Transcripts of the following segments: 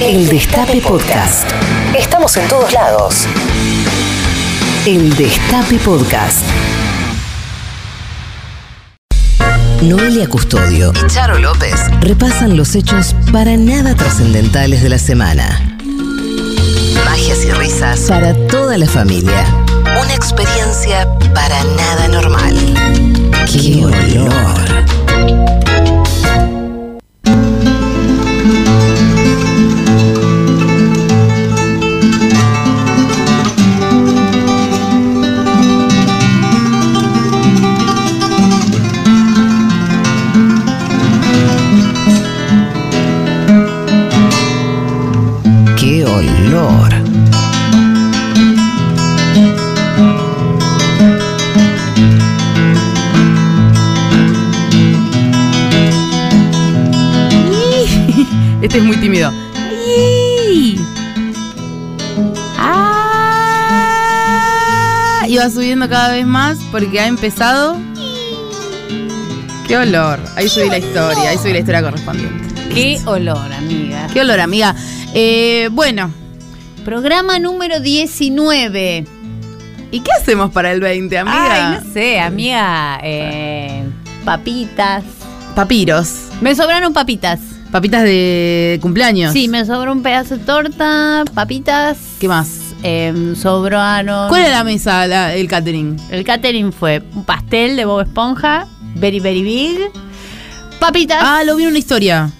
El Destape Podcast. Estamos en todos lados. El Destape Podcast. Noelia Custodio y Charo López repasan los hechos para nada trascendentales de la semana. Magias y risas para toda la familia. Una experiencia para nada normal. ¡Qué olor! Este es muy tímido. ¡Ay! ¡Ah! Y va subiendo cada vez más porque ha empezado. ¡Qué olor! Ahí subí la historia, ahí subí la historia correspondiente. Qué olor, amiga. ¡Qué olor, amiga! Eh, bueno, Programa número 19. ¿y qué hacemos para el 20, amiga? Ay, no sé, amiga. eh, papitas. Papiros. Me sobraron papitas. Papitas de cumpleaños. Sí, me sobró un pedazo de torta, papitas. ¿Qué más? Eh, sobraron. ¿Cuál era la mesa, la- el catering? El catering fue un pastel de Bob Esponja, very, very big. Papitas. Ah, lo vi en una historia.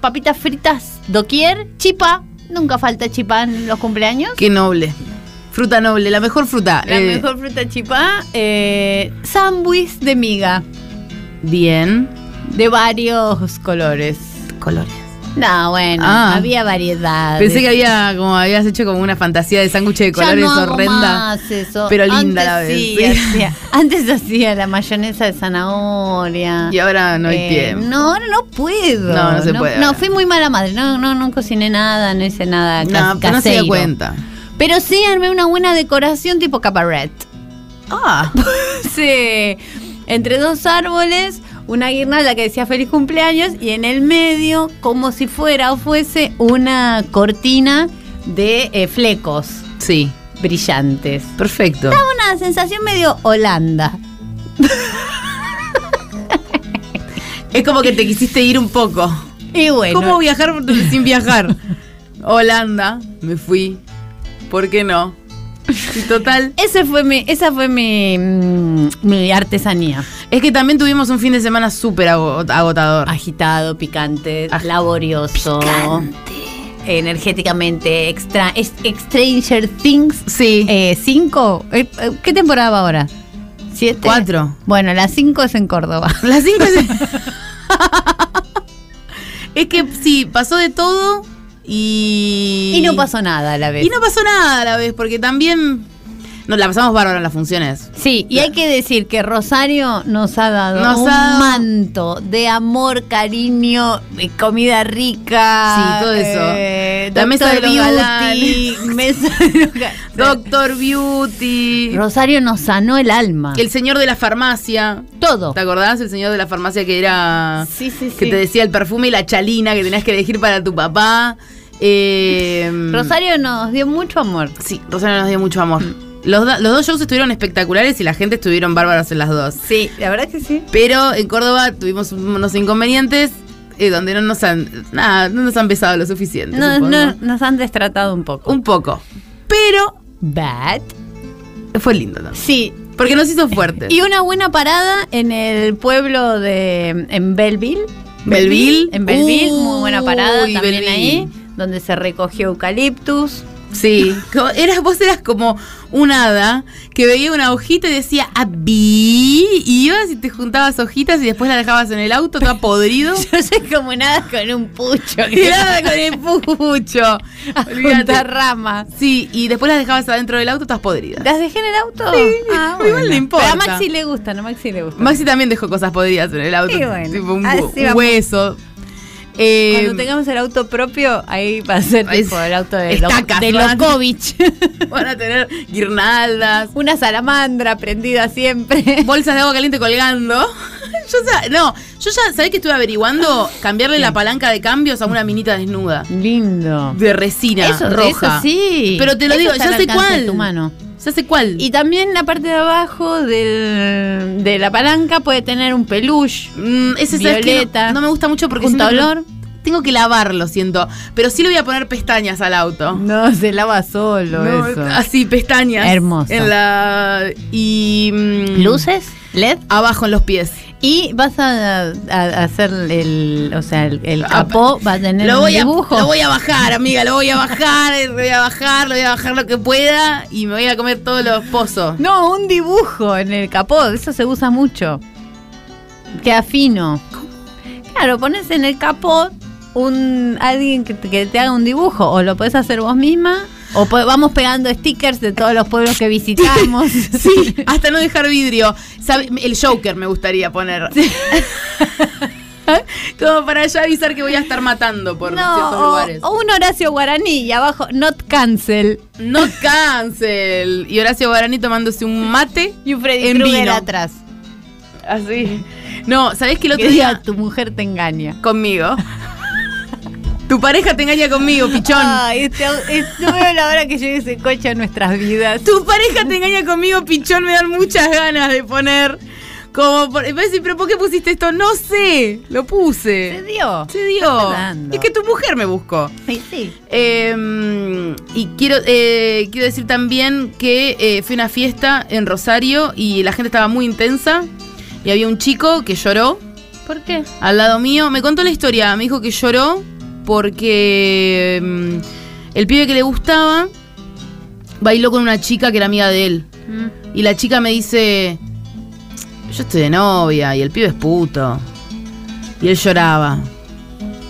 Papitas fritas, doquier, chipa. Nunca falta chipa en los cumpleaños. Qué noble. Fruta noble, la mejor fruta. La Eh, mejor fruta chipá. Eh, sándwich de miga. Bien. De varios colores. Colores. No, bueno, Ah. había variedad. Pensé que había, como habías hecho como una fantasía de sándwich de Ya colores no hago horrenda. más eso. pero linda Antes la vez, sí, sí. hacía- antes hacía la mayonesa de zanahoria. Y ahora no hay Eh, tiempo. No, ahora no puedo. No, no se puede No, ahora. fui muy mala madre. No, no, no cociné nada, no hice nada. No, pero no se dio cuenta. Pero sí armé una buena decoración tipo cabaret. Ah, Sí, entre dos árboles, una guirnalda que decía feliz cumpleaños y en el medio, como si fuera o fuese una cortina de eh, flecos sí. brillantes. Perfecto. Una sensación medio Holanda. Es como que te quisiste ir un poco. Y bueno, ¿Cómo viajar sin viajar? Holanda, me fui. ¿Por qué no? Total. ese fue mi, esa fue mi, mm, mi artesanía. Es que también tuvimos un fin de semana súper ago- agotador. Agitado, picante, laborioso. Energéticamente, extra, es, Stranger Things Sí. Eh, ¿Cinco? Eh, eh, ¿Qué temporada va ahora? ¿Siete? Cuatro. Bueno, las cinco es en Córdoba. Las cinco es... es que sí, pasó de todo y... Y no pasó nada a la vez. Y no pasó nada a la vez, porque también nos la pasamos bárbaro en las funciones. Sí, y hay que decir que Rosario nos ha dado Nos un ha dado- manto de amor, cariño, comida rica. Sí, todo eso. eh, La mesa de Beauty, mesa de. Doctor Beauty. Rosario nos sanó el alma. El señor de la farmacia. Todo. ¿Te acordás? El señor de la farmacia que era. Sí, sí, Que sí. te decía el perfume y la chalina que tenías que elegir para tu papá. Eh, Rosario nos dio mucho amor. Sí, Rosario nos dio mucho amor. Los, dos shows estuvieron espectaculares y la gente estuvieron bárbaros en las dos. Sí, la verdad que sí. Pero en Córdoba tuvimos unos inconvenientes eh, donde no nos han. Nada, no nos han besado lo suficiente. No, nos han destratado un poco. Un poco. Pero Bad. fue lindo también. Sí. Porque nos hizo fuertes. Y una buena parada en el pueblo de. en Belleville. Belleville. En Belleville, muy buena parada también Belleville. ahí, donde se recogió eucaliptus. Sí, eras, vos eras como un hada que veía una hojita y decía Abby y ibas y te juntabas hojitas y después la dejabas en el auto toda podrido. Yo soy como nada con un pucho. y nada con el pucho. Olvídate. ramas. Sí, y después las dejabas adentro del auto todas podridas. ¿Las dejé en el auto? Ah, Sí, igual le importa. Pero a Maxi le gustan, a Maxi le gustan. Maxi también dejó cosas podridas en el auto. Y bueno, tipo un, un hueso. Eh, Cuando tengamos el auto propio, ahí va a ser tipo el auto de, Lo- de. Lokovic. van a tener guirnaldas, Una salamandra prendida siempre. bolsas de agua caliente colgando. Yo sa- no, yo ya, ¿sabés que estuve averiguando? Cambiarle la palanca de cambios a una minita desnuda. Lindo. De resina Eso, roja. eso sí. Pero te lo Eso digo, ya sé de cuál. tu mano. Ya sé cuál. Y también la parte de abajo del- de la palanca puede tener un peluche. Mm, ese ¿sabes qué? Violeta. No, no me gusta mucho porque que olor. tengo que lavarlo, siento. Pero sí le voy a poner pestañas al auto. No, se lava solo No, eso. Así, pestañas. Hermoso. En la. Y. mm, Luces, LED. Abajo en los pies. Y vas a, a hacer el, o sea, el, el Ah, capó va a tener Lo un voy, a, dibujo. lo voy a bajar, amiga, lo voy a bajar, lo voy a bajar, lo voy a bajar lo que pueda y me voy a comer todos los pozos. No, un dibujo en el capó, eso se usa mucho. Queda fino. Claro, pones en el capó un alguien que te, que te haga un dibujo o lo podés hacer vos misma o vamos pegando stickers de todos los pueblos que visitamos. Sí, hasta no dejar vidrio. ¿Sabe? El Joker me gustaría poner. Como para ya avisar que voy a estar matando por ciertos No, o, lugares. o un Horacio Guaraní y abajo not cancel No cancel. Y Horacio Guaraní tomándose un mate y un Freddy en vino. atrás. Así. No, ¿sabés que el otro Que día tu mujer te engaña. conmigo? Tu pareja te engaña conmigo, pichón. Ay, este, este- no veo la hora que llegue ese coche a nuestras vidas. Tu pareja te engaña conmigo, pichón, me dan muchas ganas de poner. Como por. decís, pero ¿por qué pusiste esto? No sé. Lo ¿Se puse. dio? Se dio. Estás dando. Es que tu mujer me buscó. Sí, sí. Eh, y quiero, eh, quiero decir también que eh, fui a una fiesta en Rosario y la gente estaba muy intensa. Y había un chico que lloró ¿Por qué? al lado mío. Me contó la historia. Me dijo que lloró porque mm, el pibe que le gustaba bailó con una chica que era amiga de él. Y la chica me dice, yo estoy de novia y el pibe es puto. Y él lloraba.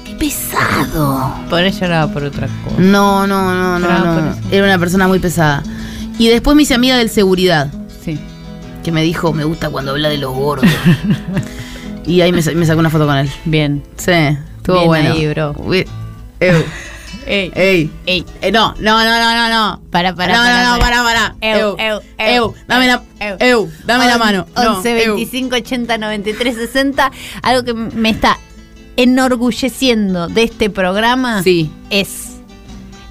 ¡Qué pesado! Por eso lloraba por otra cosa. No, no, no, no. Era una persona muy pesada. Y después me hice amiga del seguridad, Sí. que me dijo, me gusta cuando habla de los gordos. y ahí me, me sacó una foto con él. Bien. Sí, estuvo Bien bueno. ahí, bro. Uy, Eu, Ey, ey. ey. Eh, no, no, no, no, no, no. Para, para, no, para, no, no, para. para. Eu, Eu, eu, dame la, eu. dame la mano. No, 11 eu. 25 80 93 60. Algo que me está enorgulleciendo de este programa Sí. es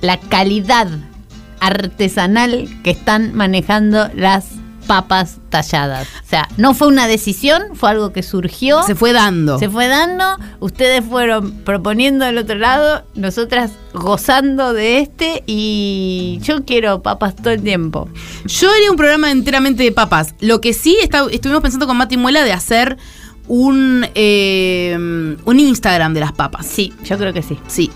la calidad artesanal que están manejando las papas talladas. O sea, no fue una decisión, fue algo que surgió. Se fue dando. Se fue dando, ustedes fueron proponiendo del otro lado, nosotras gozando de este y yo quiero papas todo el tiempo. Yo haría un programa enteramente de papas. Lo que sí está- estuvimos pensando con Mati Muela de hacer un, eh, un Instagram de las papas. Sí, yo creo que sí. Sí.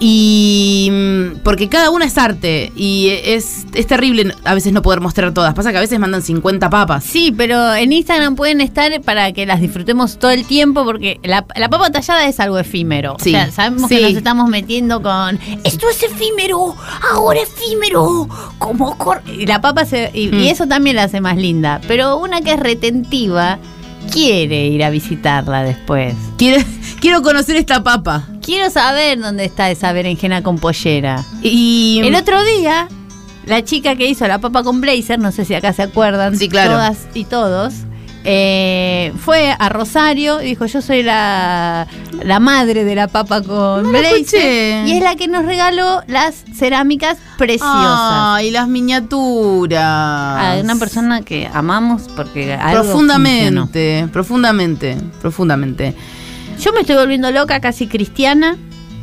Y mm, porque cada una es arte y es, es terrible a veces no poder mostrar todas. Pasa que a veces mandan 50 papas. Sí, pero en Instagram pueden estar para que las disfrutemos todo el tiempo porque la, la papa tallada es algo efímero. Sí, O sea, sabemos sí. que nos estamos metiendo con esto es efímero, ahora efímero, como cor-". y la papa se y, y Mm. eso también la hace más linda, pero una que es retentiva quiere ir a visitarla después. Quiero, quiero conocer esta papa. Quiero saber dónde está esa berenjena con pollera. Y El otro día, la chica que hizo la papa con blazer, no sé si acá se acuerdan, Sí, claro. todas y todos, eh, fue a Rosario y dijo, yo soy la, la madre de la papa con No. Y es la que nos regaló las cerámicas preciosas. Ay, las miniaturas. A una persona que amamos porque algo funcionó. profundamente, profundamente, profundamente. Yo me estoy volviendo loca, casi cristiana,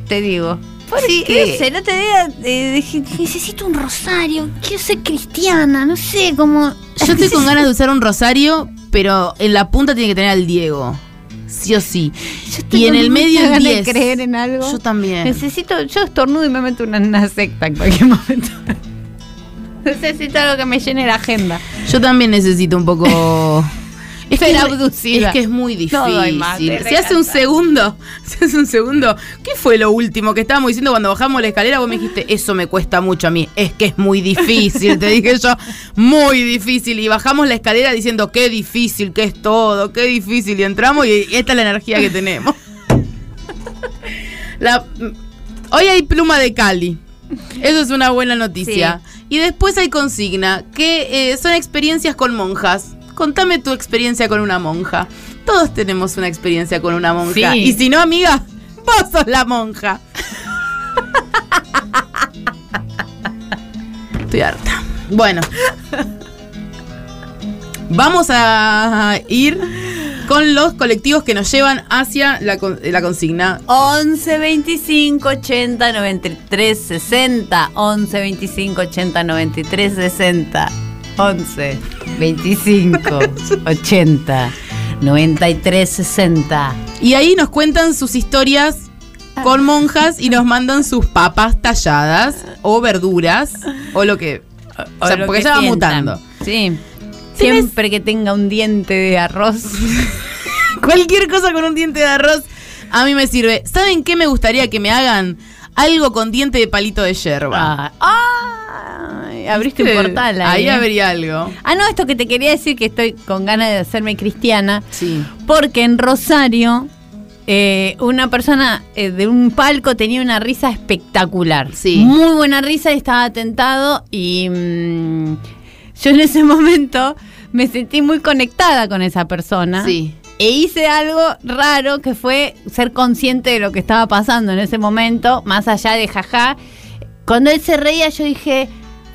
te digo. Sí, qué día eh, dije, necesito un rosario, quiero ser cristiana, no sé, como... Yo estoy con ganas de usar un rosario, pero en la punta tiene que tener al Diego. Sí o sí. Y en el medio el ganas 10. de creer en algo. Yo también. Necesito, yo estornudo y me meto una, una secta en cualquier momento. Necesito algo que me llene la agenda. Yo también necesito un poco. Es Ser que, abducida. es que es muy difícil. No doy más, si hace un segundo, si hace un segundo, ¿qué fue lo último que estábamos diciendo cuando bajamos la escalera? Vos me dijiste, eso me cuesta mucho a mí. Es que es muy difícil, te dije yo, muy difícil. Y bajamos la escalera diciendo, qué difícil que es todo, qué difícil. Y entramos y esta es la energía que tenemos. La- hoy hay pluma de Cali. Eso es una buena noticia. Y después hay consigna, que eh, son experiencias con monjas. Contame tu experiencia con una monja. Todos tenemos una experiencia con una monja. Sí. Y si no, amiga, vos sos la monja. Estoy harta. Bueno. Vamos a ir con los colectivos que nos llevan hacia la, con- la consigna. 11 25 80 93 60 11 25 80 93 60 11 25 80 93 60 Y ahí nos cuentan sus historias con monjas y nos mandan sus papas talladas o verduras o lo que. O sea, porque que ya va mutando. Sí. Siempre que tenga un diente de arroz. Cualquier cosa con un diente de arroz a mí me sirve. ¿Saben qué me gustaría que me hagan? Algo con diente de palito de yerba. Ah, ay, abriste un portal ahí. Ahí ¿eh? habría algo. Ah, no, esto que te quería decir que estoy con ganas de hacerme cristiana. Sí. Porque en Rosario, eh, una persona eh, de un palco tenía una risa espectacular. Sí. Muy buena risa y estaba tentado. Y mm, yo en ese momento me sentí muy conectada con esa persona. Sí. E hice algo raro que fue ser consciente de lo que estaba pasando en ese momento, más allá de jaja. Cuando él se reía, yo dije,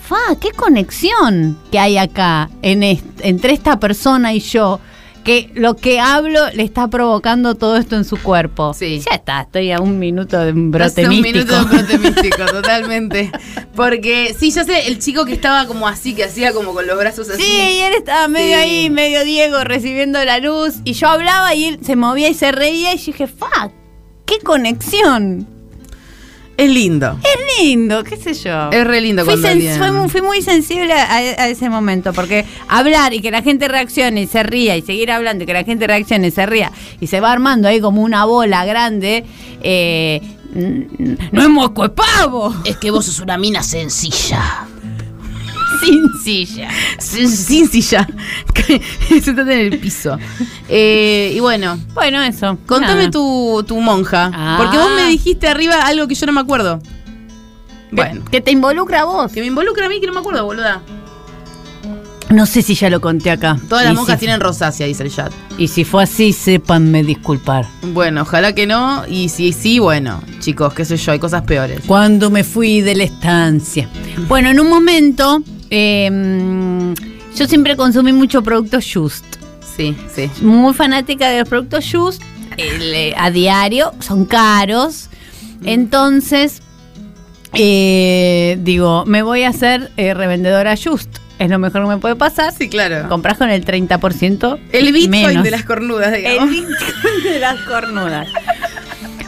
fa, qué conexión que hay acá en est- entre esta persona y yo. Que lo que hablo le está provocando todo esto en su cuerpo. Sí. Ya está, estoy a un minuto de un brote Hace un místico. minuto de un brote místico, totalmente. Porque, sí, yo sé, el chico que estaba como así, que hacía como con los brazos así. Sí, y él estaba medio Sí. ahí, medio Diego, recibiendo la luz. Y yo hablaba y él se movía y se reía. Y yo dije, fa, qué conexión. Es lindo. Es lindo, qué sé yo. Es re lindo Fui, fui muy, fui muy sensible a, a ese momento, porque hablar y que la gente reaccione y se ría, y seguir hablando y que la gente reaccione y se ría, y se va armando ahí como una bola grande, eh, no es moco, es pavo. Es que vos sos una mina sencilla. Sin silla. Sentate en el piso. Eh, y bueno, Bueno, eso. contame tu, tu monja. Ah. Porque vos me dijiste arriba algo que yo no me acuerdo. Que- Bueno. Que te involucra a vos. Que me involucra a mí que no me acuerdo, boluda. No sé si ya lo conté acá. Todas las Y monjas si- tienen rosácea, dice el chat. Y si fue así, sépanme disculpar. Bueno, ojalá que no. Y si sí, bueno, chicos, qué sé yo, hay cosas peores. Cuando me fui de la estancia. Bueno, en un momento, eh, yo siempre consumí mucho producto Just. Sí, sí. Muy fanática de los productos Just. eh, a diario, son caros. Entonces, eh, digo, me voy a hacer eh, revendedora Just. Es lo mejor que me puede pasar. Sí, claro. Compras con el 30%. El Bitcoin menos. de las cornudas, El digamos. Bitcoin de las cornudas.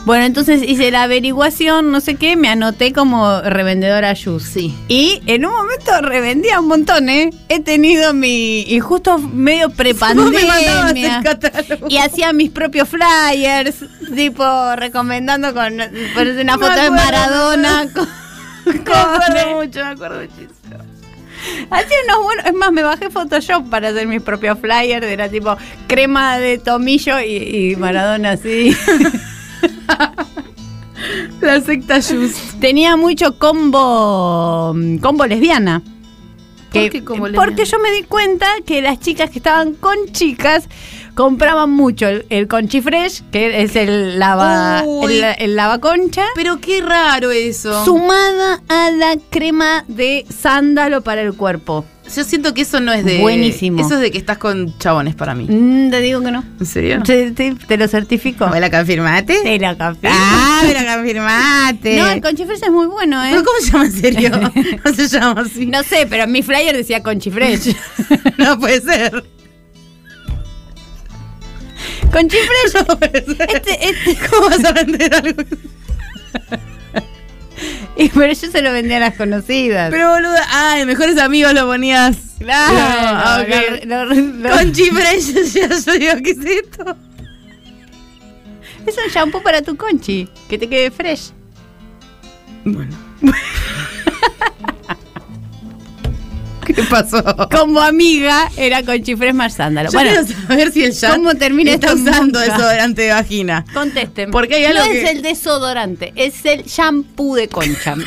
Bueno, entonces hice la averiguación, no sé qué, me anoté como revendedora Just. Sí. Y en un momento revendía un montón, ¿eh? He tenido mi. Y justo medio me el prepandemia. catálogo. Y hacía mis propios flyers, tipo recomendando con una Me foto de Maradona. Con, Me acuerdo con- mucho, me acuerdo muchísimo. Hacía unos buenos. Es más, me bajé Photoshop para hacer mis propios flyers. Era tipo crema de tomillo y, y Maradona así. La secta Just. Tenía mucho combo. combo lesbiana. ¿Por qué combo lesbiana? Porque yo me di cuenta que las chicas que estaban con chicas compraban mucho el, el conchifresh, que es el lava, el, el lavaconcha, Pero qué raro eso. sumada a la crema de sándalo para el cuerpo. Yo siento que eso no es de. Buenísimo. Eso es de que estás con chabones para mí. Mm, te digo que no. ¿En serio? Te, lo certifico. ¿Me la confirmaste? Te lo confirmo. Ah, me la confirmaste. No, el conchifresh es muy bueno, ¿eh? ¿Pero ¿Cómo se llama en serio? No se llama así. No sé, pero en mi flyer decía conchifresh. No puede ser. No puede ser. Este, este. ¿Cómo vas a vender algo? Y pero yo se lo vendía a las conocidas. Pero boluda, ay, mejores amigos lo ponías. claro. No, ok. lo- lo- lo- Con chifres, ya yo digo, ¿qué es esto? es un shampoo para tu conchi. Que te quede fresh. Bueno. ¿Qué pasó? Como amiga era con chifres más sándalo. Yo bueno, si el ¿cómo termina está usando desodorante de vagina. Contesten. Porque hay algo no que... es el desodorante, es el shampoo de concha.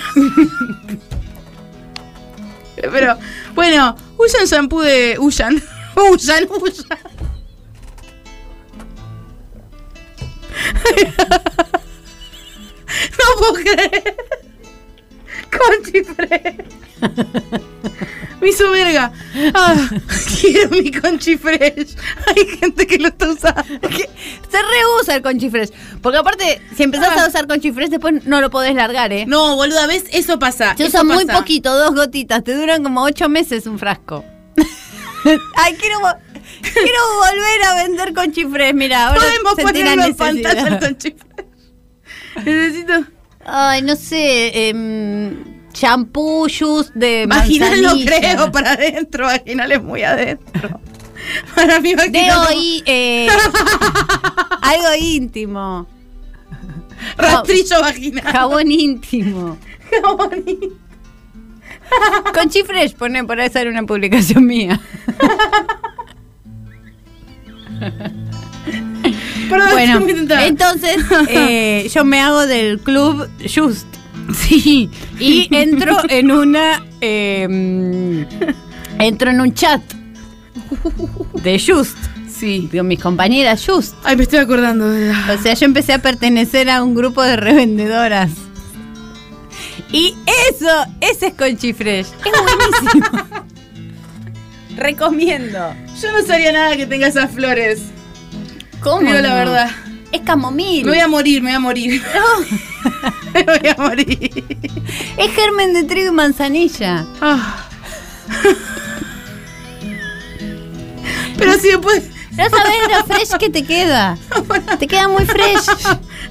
Pero, bueno, huyan shampoo de. Huyan. Huyan, huyan. no puedo. Conchifres. Me hizo verga. Ah, quiero mi conchifresh. Hay gente que lo está usando. Se rehúsa el conchifres. Porque aparte, si empezás Ah. a usar conchifres, después no lo podés largar, ¿eh? No, boluda, ¿ves? Eso pasa. Yo eso uso muy poquito, dos gotitas. Te duran como ocho meses un frasco. Ay, quiero, vo- quiero volver a vender conchifres. Mira, ahora Podemos ponerlo en pantalla el conchifresh. Necesito. Ay, no sé. em, shampoo, juice de Vaginal no creo, para adentro. Vaginal es muy adentro. Para mí, De vaginal. no. hoy, eh, algo íntimo. Rastrillo vaginal. Jabón íntimo. Jabón y- Conchifresh, pone por ahí sale una publicación mía. Perdón, Bueno, entonces eh, yo me hago del club Just. Sí. Y entro en una. eh, entro en un chat de Just. Sí. Con mis compañeras Just. Ay, me estoy acordando. O sea, yo empecé a pertenecer a un grupo de revendedoras. Y eso, ese es Conchifresh. Es buenísimo. Recomiendo. Yo no sabía nada que tenga esas flores. ¿Cómo? Digo la verdad. Es camomil. Me voy a morir, me voy a morir. me voy a morir. Es germen de trigo y manzanilla. Ah. Pero si después. No sabes lo fresh que te queda. Te queda muy fresh.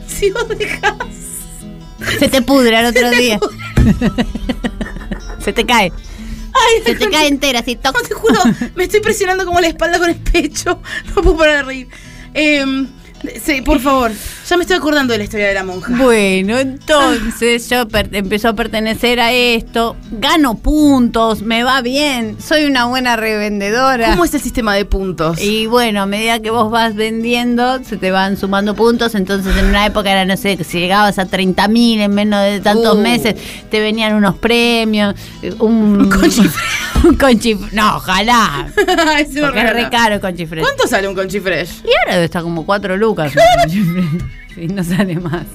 Si vos dejás. Se te pudre al otro día. Se te cae. Ay, Se te cae entera, así toc. No, te juro, me estoy presionando como la espalda con el pecho. No puedo parar de reír. Eh, sí, por favor. Ya me estoy acordando de la historia de la monja. Bueno, entonces yo empiezo a pertenecer a esto, gano puntos, me va bien, soy una buena revendedora. ¿Cómo es el sistema de puntos? Y bueno, a medida que vos vas vendiendo, se te van sumando puntos. Entonces, en una época era, no sé, si llegabas a 30 mil en menos de tantos Uh. meses, te venían unos premios, eh, un. Un conchifre. un conchif- No, ojalá. Me Porque es re caro el conchifre. ¿Cuánto sale un conchifresh? Y ahora estar como 4 lucas. Conchifre. Sí, no sale más.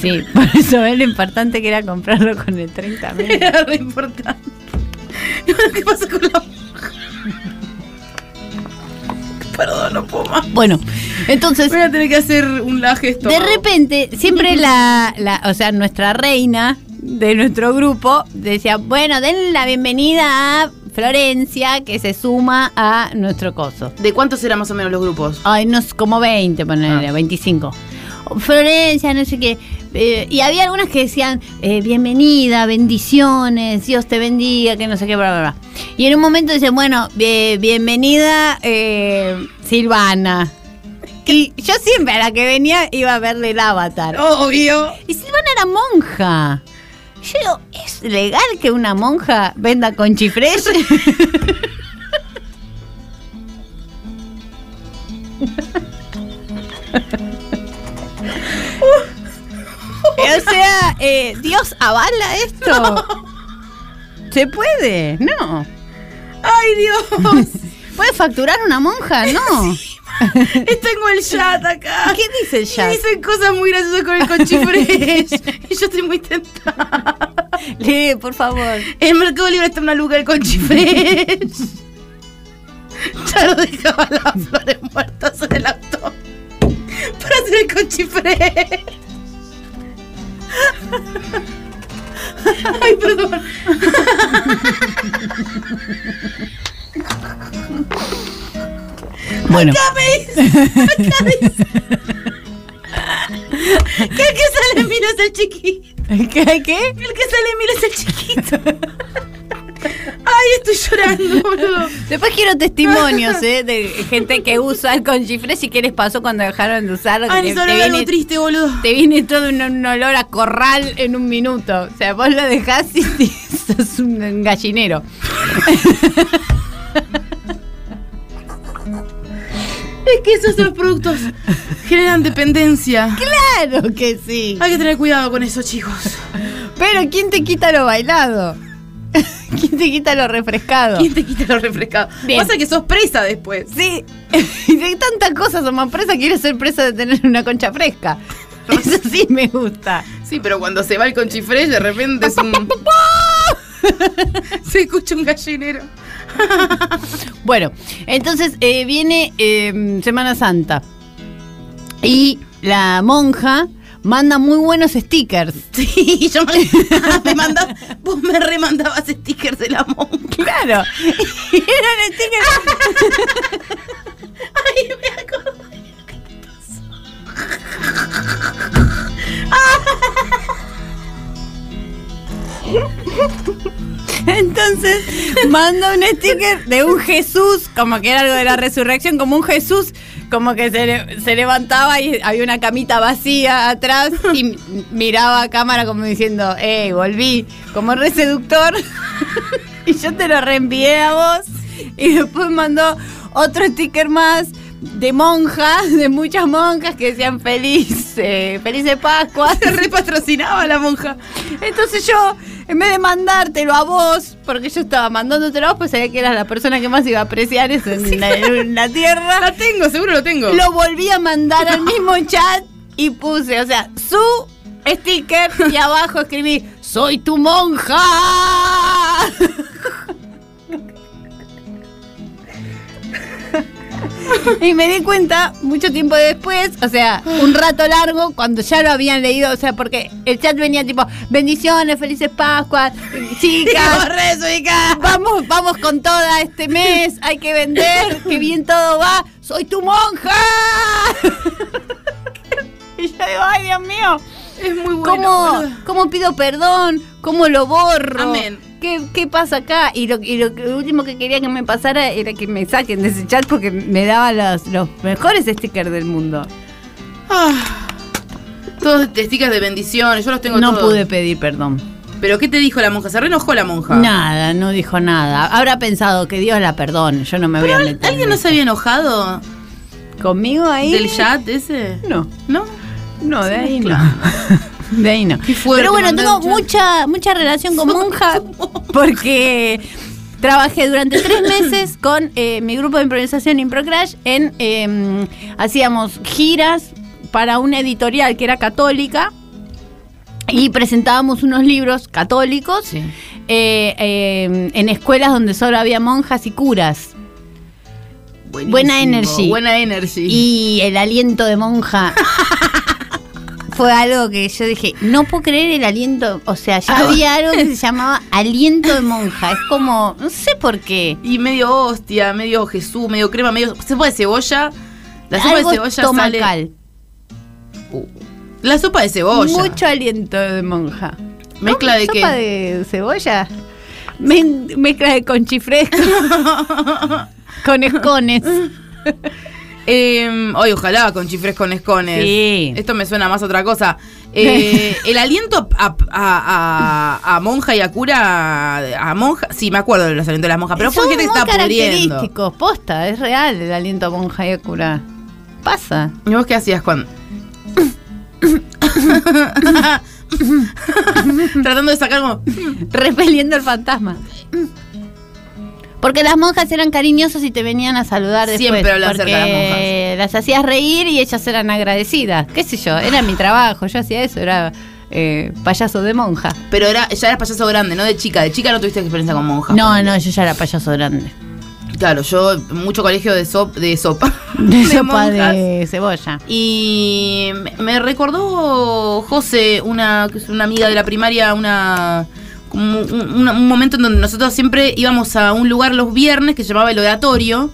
Sí, por eso es lo importante que era comprarlo con el 30 mil. Era re importante. ¿Qué pasa con la? Perdón, no puedo más. Bueno, entonces, Voy a tener que hacer un laje esto. de repente, siempre la, la, o sea, nuestra reina de nuestro grupo decía, bueno, den la bienvenida a Florencia, que se suma a nuestro coso. ¿De cuántos eran más o menos los grupos? Ay, no como 20, ponele, Ah. 25. Florencia, no sé qué. Eh, y había algunas que decían, eh, bienvenida, bendiciones, Dios te bendiga, que no sé qué, bla, bla, bla. Y en un momento dicen, bueno, bien- bienvenida, eh, Silvana. Y yo siempre a la que venía iba a verle el avatar. Obvio. Y Silvana era monja. Yo ¿es legal que una monja venda con chifres? o sea, eh, ¿Dios avala esto? ¿Se puede? No. Ay, Dios. ¿Puede facturar una monja? No. Tengo el chat acá. ¿Qué dice el Y chat? dicen cosas muy graciosas con el conchifresh. y yo estoy muy tentada. Lee, por favor. En Mercado Libre está una luca el conchifresh. ya lo dejaba las flores muertas en el auto. Para hacer el conchifresh. Ay, perdón. Bueno. Acá me dice. Acá dice. Que el que sale mira es el chiquito. ¿Qué? ¿Qué? El que sale mira es el chiquito. Ay, estoy llorando, boludo. Después quiero testimonios, ¿eh? De gente que usa el conchifres y qué les pasó cuando dejaron de usarlo. que Ay, te, solo te algo viene, triste, boludo. te viene todo un, un olor a corral en un minuto. O sea, vos lo dejás y, y sos un gallinero. Es que esos los productos generan dependencia. Claro que sí. Hay que tener cuidado con eso, chicos. Pero ¿quién te quita lo bailado? ¿Quién te quita lo refrescado? ¿Quién te quita lo refrescado? Bien. Pasa que sos presa después. Sí, y de tantas cosas somos presa, quiero ser presa de tener una concha fresca. Eso sí me gusta. Sí, pero cuando se va el conchifresh, de repente es un. se escucha un gallinero. Bueno, entonces eh, viene eh, Semana Santa y la monja manda muy buenos stickers. Sí, yo me, me mandaba. Vos me remandabas stickers de la monja. Claro. Y eran stickers. Ay, me acuerdo. Entonces manda un sticker de un Jesús, como que era algo de la resurrección, como un Jesús, como que se, le- se levantaba y había una camita vacía atrás y miraba a cámara como diciendo, hey, volví, como re seductor. y yo te lo reenvié a vos. Y después mandó otro sticker más de monjas, de muchas monjas que decían feliz, eh, feliz Pascua. Se repatrocinaba la monja. Entonces yo, en vez de mandártelo a vos, porque yo estaba mandándotelo a vos, pues sabía que eras la persona que más iba a apreciar eso en, la, en la tierra. La tengo, seguro lo tengo. Lo volví a mandar al mismo chat y puse, o sea, su sticker y abajo escribí, soy tu monja. Y me di cuenta mucho tiempo después, o sea, un rato largo, cuando ya lo habían leído, o sea, porque el chat venía tipo, bendiciones, felices Pascuas, chicas, vamos, vamos con toda este mes, hay que vender, que bien todo va, soy tu monja. y yo digo, ay Dios mío, Es muy bueno. ¿cómo, cómo pido perdón? ¿Cómo lo borro? Amén. ¿Qué, qué pasa acá? Y, lo, y lo, último que quería que me pasara era que me saquen de ese chat porque me daba los, los mejores stickers del mundo. Ah, todos stickers de bendiciones, yo los tengo No todos. pude pedir perdón. ¿Pero qué te dijo la monja? ¿Se reenojó la monja? Nada, no dijo nada. Habrá pensado que Dios la perdone. Yo no me voy a meter. ¿Alguien en no se había enojado ¿Conmigo ahí? del chat ese? No, ¿No? no, de ahí no. De ahí no. Pero bueno, tengo mucha, mucha relación con monja porque trabajé durante tres meses con eh, mi grupo de improvisación Improcrash en eh, hacíamos giras para una editorial que era católica y presentábamos unos libros católicos Sí. eh, eh, en escuelas donde solo había monjas y curas. Buenísimo, Buena energy. Buena energy. Y el aliento de monja fue algo que yo dije, no puedo creer el aliento, o sea, ya Ah, había algo que se llamaba aliento de monja, es como, no sé por qué. Y medio hostia, medio Jesús, medio crema, medio sopa de cebolla. La sopa algo de cebolla estomacal, sale. Uh, la sopa de cebolla. mucho aliento de monja. Mezcla de ¿Sopa qué? de cebolla? Mezcla de conchifresco con escones. Eh, hoy ojalá con chifres con escones. Sí. Esto me suena más a otra cosa. Eh, el aliento a, a- a- a monja y a cura. A monja. Sí, me acuerdo de los alientos de las monjas, pero Son ¿por qué te está característicos, posta, es real el aliento a monja y a cura. Pasa. ¿Y vos qué hacías cuando.? Tratando de sacar como. repeliendo el fantasma. Porque las monjas eran cariñosas y te venían a saludar después. Siempre hablan porque cerca de las las hacías reír y ellas eran agradecidas. ¿Qué sé yo? Era mi trabajo, yo hacía eso, era eh, payaso de monja. Pero era, ya eras payaso grande, no de chica. De chica no tuviste experiencia con monjas. No, no, yo ya era payaso grande. Claro, yo, mucho colegio de, sop, de sopa. De sopa monjas. de cebolla. Y me- recordó José, una, que es una amiga de la primaria, una un, un- un momento en donde nosotros siempre íbamos a un lugar los viernes que se llamaba el oratorio,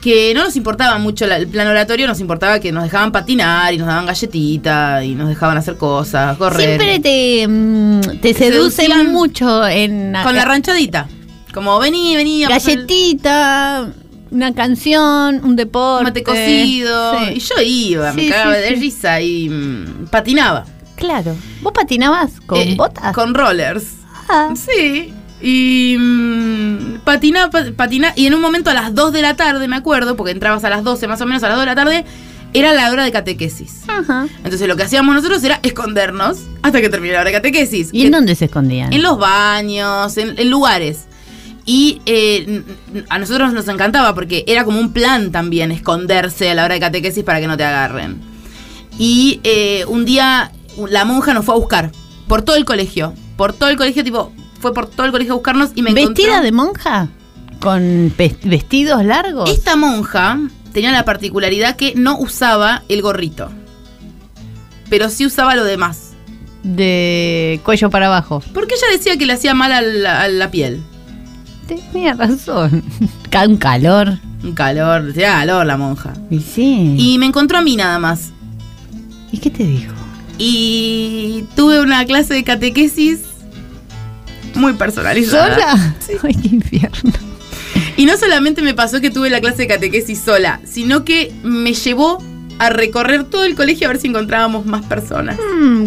que no nos importaba mucho la- el plan oratorio, nos importaba que nos dejaban patinar y nos daban galletitas y nos dejaban hacer cosas, correr. Siempre te, mm, te seducen mucho en con la ranchadita. Como vení, vení. galletita, una canción, un deporte. Mate cocido. Sí. Y yo iba, me cagaba sí, de risa y mm, patinaba. Claro. ¿Vos patinabas con Eh, botas? Con rollers. Sí. Y mm, patina, pa- patina, y en un momento a las 2 de la tarde, me acuerdo, porque entrabas a las 12 más o menos a las 2 de la tarde, era la hora de catequesis. Ajá. Entonces lo que hacíamos nosotros era escondernos Hasta que terminé la hora de catequesis. ¿Y en dónde se escondían? En los baños, en, en lugares. Y eh, a nosotros nos encantaba porque era como un plan también esconderse a la hora de catequesis para que no te agarren. Y eh, un día la monja nos fue a buscar por todo el colegio. Por todo el colegio, tipo, fue por todo el colegio a buscarnos y me encontró. ¿Vestida de monja? ¿Con ves- vestidos largos? Esta monja tenía la particularidad que no usaba el gorrito. Pero sí usaba lo demás. De cuello para abajo. Porque ella decía que le hacía mal a la, a la piel. Tenía razón. Un calor. Un calor, tenía calor la monja. Y sí. Y me encontró a mí nada más. ¿Y qué te dijo? Y tuve una clase de catequesis muy personalizada. ¿Sola? Ay, qué infierno. Y no solamente me pasó que tuve la clase de catequesis sola, sino que me llevó a recorrer todo el colegio a ver si encontrábamos más personas. Mm,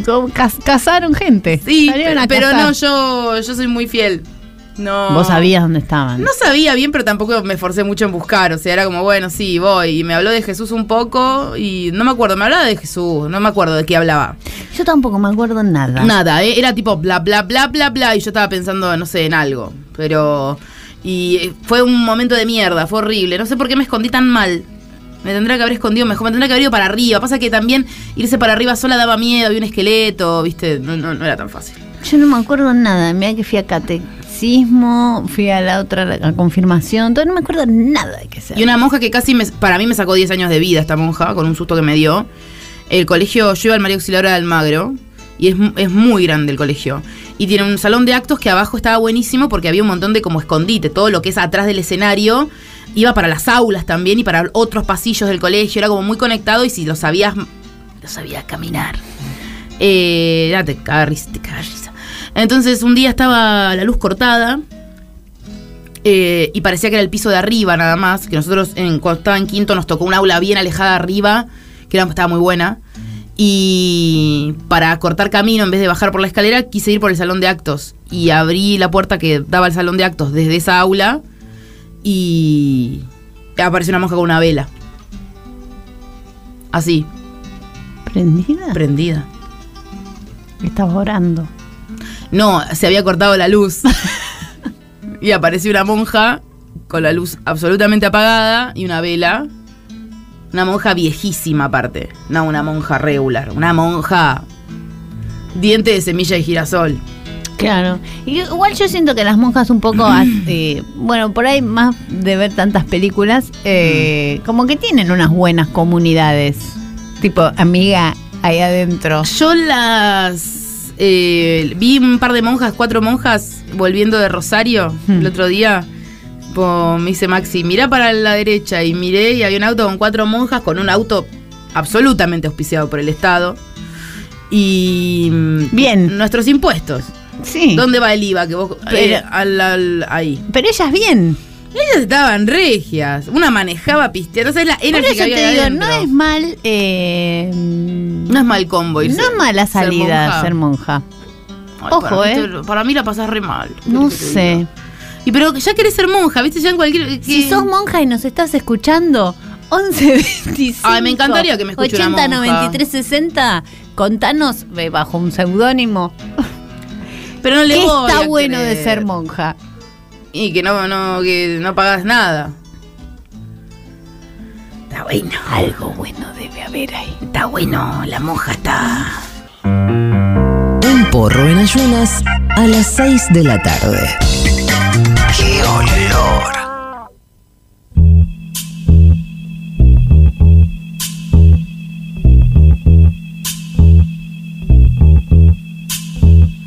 casaron gente. Sí, Salieron a pero no, yo, yo soy muy fiel. No. Vos sabías dónde estaban. No sabía bien, pero tampoco me esforcé mucho en buscar. O sea, era como, bueno, sí, voy. Y me habló de Jesús un poco y no me acuerdo, me hablaba de Jesús, no me acuerdo de qué hablaba. Yo tampoco me acuerdo nada. Nada, eh, era tipo bla, bla, bla, bla, bla, y yo estaba pensando, no sé, en algo. Pero. Y eh, fue un momento de mierda, fue horrible. No sé por qué me escondí tan mal. Me tendría que haber escondido mejor, me tendría que haber ido para arriba. Pasa que también irse para arriba sola daba miedo, había un esqueleto, viste, no, no, no era tan fácil. Yo no me acuerdo nada. Mira que fui a fui a la otra confirmación, todo, no me acuerdo nada de qué sea. Y una monja que casi me- para mí me sacó 10 años de vida, esta monja, con un susto que me dio. El colegio, yo iba al María Auxiliadora de Almagro, y es, es muy grande el colegio. Y tiene un salón de actos que abajo estaba buenísimo porque había un montón de como escondite, todo lo que es atrás del escenario. Iba para las aulas también y para otros pasillos del colegio, era como muy conectado y si lo sabías, lo sabías caminar. Eh, ya te. Entonces un día estaba la luz cortada eh, y parecía que era el piso de arriba nada más, que nosotros en, cuando estaba en quinto nos tocó un aula bien alejada arriba, que era, estaba muy buena. Y para cortar camino, en vez de bajar por la escalera, quise ir por el salón de actos. Y abrí la puerta que daba al salón de actos desde esa aula. Y apareció una monja con una vela. Así, ¿Prendida? prendida. Estaba orando. No, se había cortado la luz. y apareció una monja con la luz absolutamente apagada y una vela. Una monja viejísima aparte. No una monja regular. Una monja diente de semilla de girasol. Claro. Y igual yo siento que las monjas un poco, eh, bueno, por ahí más de ver tantas películas, eh, como que tienen unas buenas comunidades. Tipo, amiga, ahí adentro. Yo las eh, vi un par de monjas, cuatro monjas volviendo de Rosario el otro día. Po- me dice Maxi, mirá para la derecha y miré y había un auto con cuatro monjas con un auto absolutamente auspiciado por el Estado. Y mm, Bien. nuestros impuestos. Sí. ¿Dónde va el IVA? Que vos, eh, al- al- ahí. Pero ellas bien. Ellas estaban regias. Una manejaba pisteando. Esa es la energía que había te digo, adentro. no es mal. eh, No es mal combo. irse- no es mala ser salida monja. ser monja. Ay, Ojo, para mí eh. te- para mí la pasás re mal. No ¿Qué querés que te sé. Y pero ya querés ser monja, ¿viste? Ya en cualquier. Si que- sos monja y nos estás escuchando, 11 25 Ay, me encantaría que me escuche 80 una monja. 93 60, contanos eh, bajo un seudónimo. Pero no le ¿Qué voy está a bueno de ser monja? Y que no, no, que no pagas nada. Está bueno. Algo bueno debe haber ahí. Está bueno, la monja está. Un porro en ayunas a las 6 de la tarde. ¡Qué olor!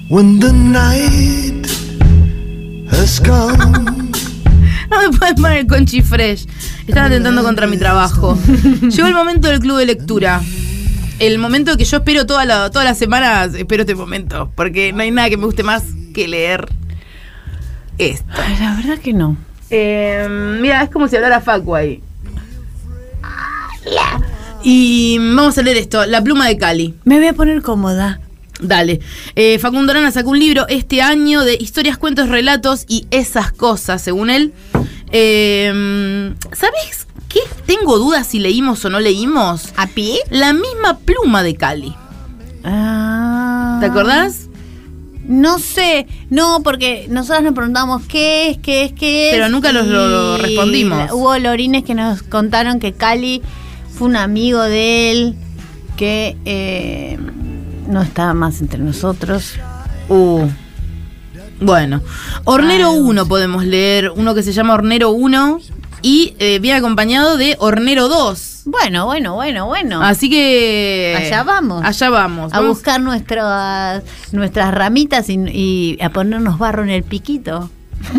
When the night. No me puedes poner el conchi fresh. Están atentando contra mi trabajo. Llegó el momento del club de lectura. El momento que yo espero toda la, todas las semanas, espero este momento. Porque no hay nada que me guste más que leer esto. Ay, La verdad que no. Eh, mira, es como si hablara Facu ahí. Y vamos a leer esto, La pluma de Cali. Me voy a poner cómoda. Dale. Eh, Facundo Arana sacó un libro este año de historias, cuentos, relatos y esas cosas, según él. Eh, ¿Sabes qué? Tengo dudas si leímos o no leímos. ¿A pie? La misma pluma de Cali. Ah. ¿Te acordás? No sé, no, porque nosotros nos preguntamos qué es, qué es, qué es. Pero nunca los- lo- respondimos. Hubo lorines que nos contaron que Cali fue un amigo de él que eh, no estaba más entre nosotros. Uh. Bueno, Hornero Ay, 1 podemos leer, uno que se llama Hornero 1 y eh, viene acompañado de Hornero 2. Bueno, bueno, bueno, bueno. Así que... Allá vamos. Allá vamos. a Vamos- buscar nuestras nuestras ramitas y, y a ponernos barro en el piquito.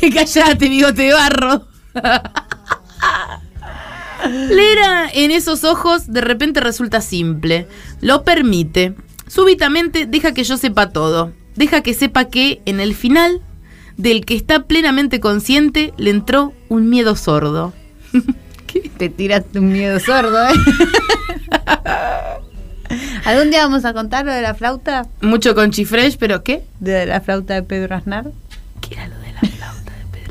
que callate, bigote de barro. Leer en esos ojos de repente resulta simple. Lo permite. Súbitamente deja que yo sepa todo. Deja que sepa que en el final del que está plenamente consciente le entró un miedo sordo. Te tiraste un miedo sordo, ¿eh? ¿Algún día vamos a contar lo de la flauta? Mucho con chifresh, pero ¿qué? De la flauta de Pedro Aznar. ¿Qué era lo de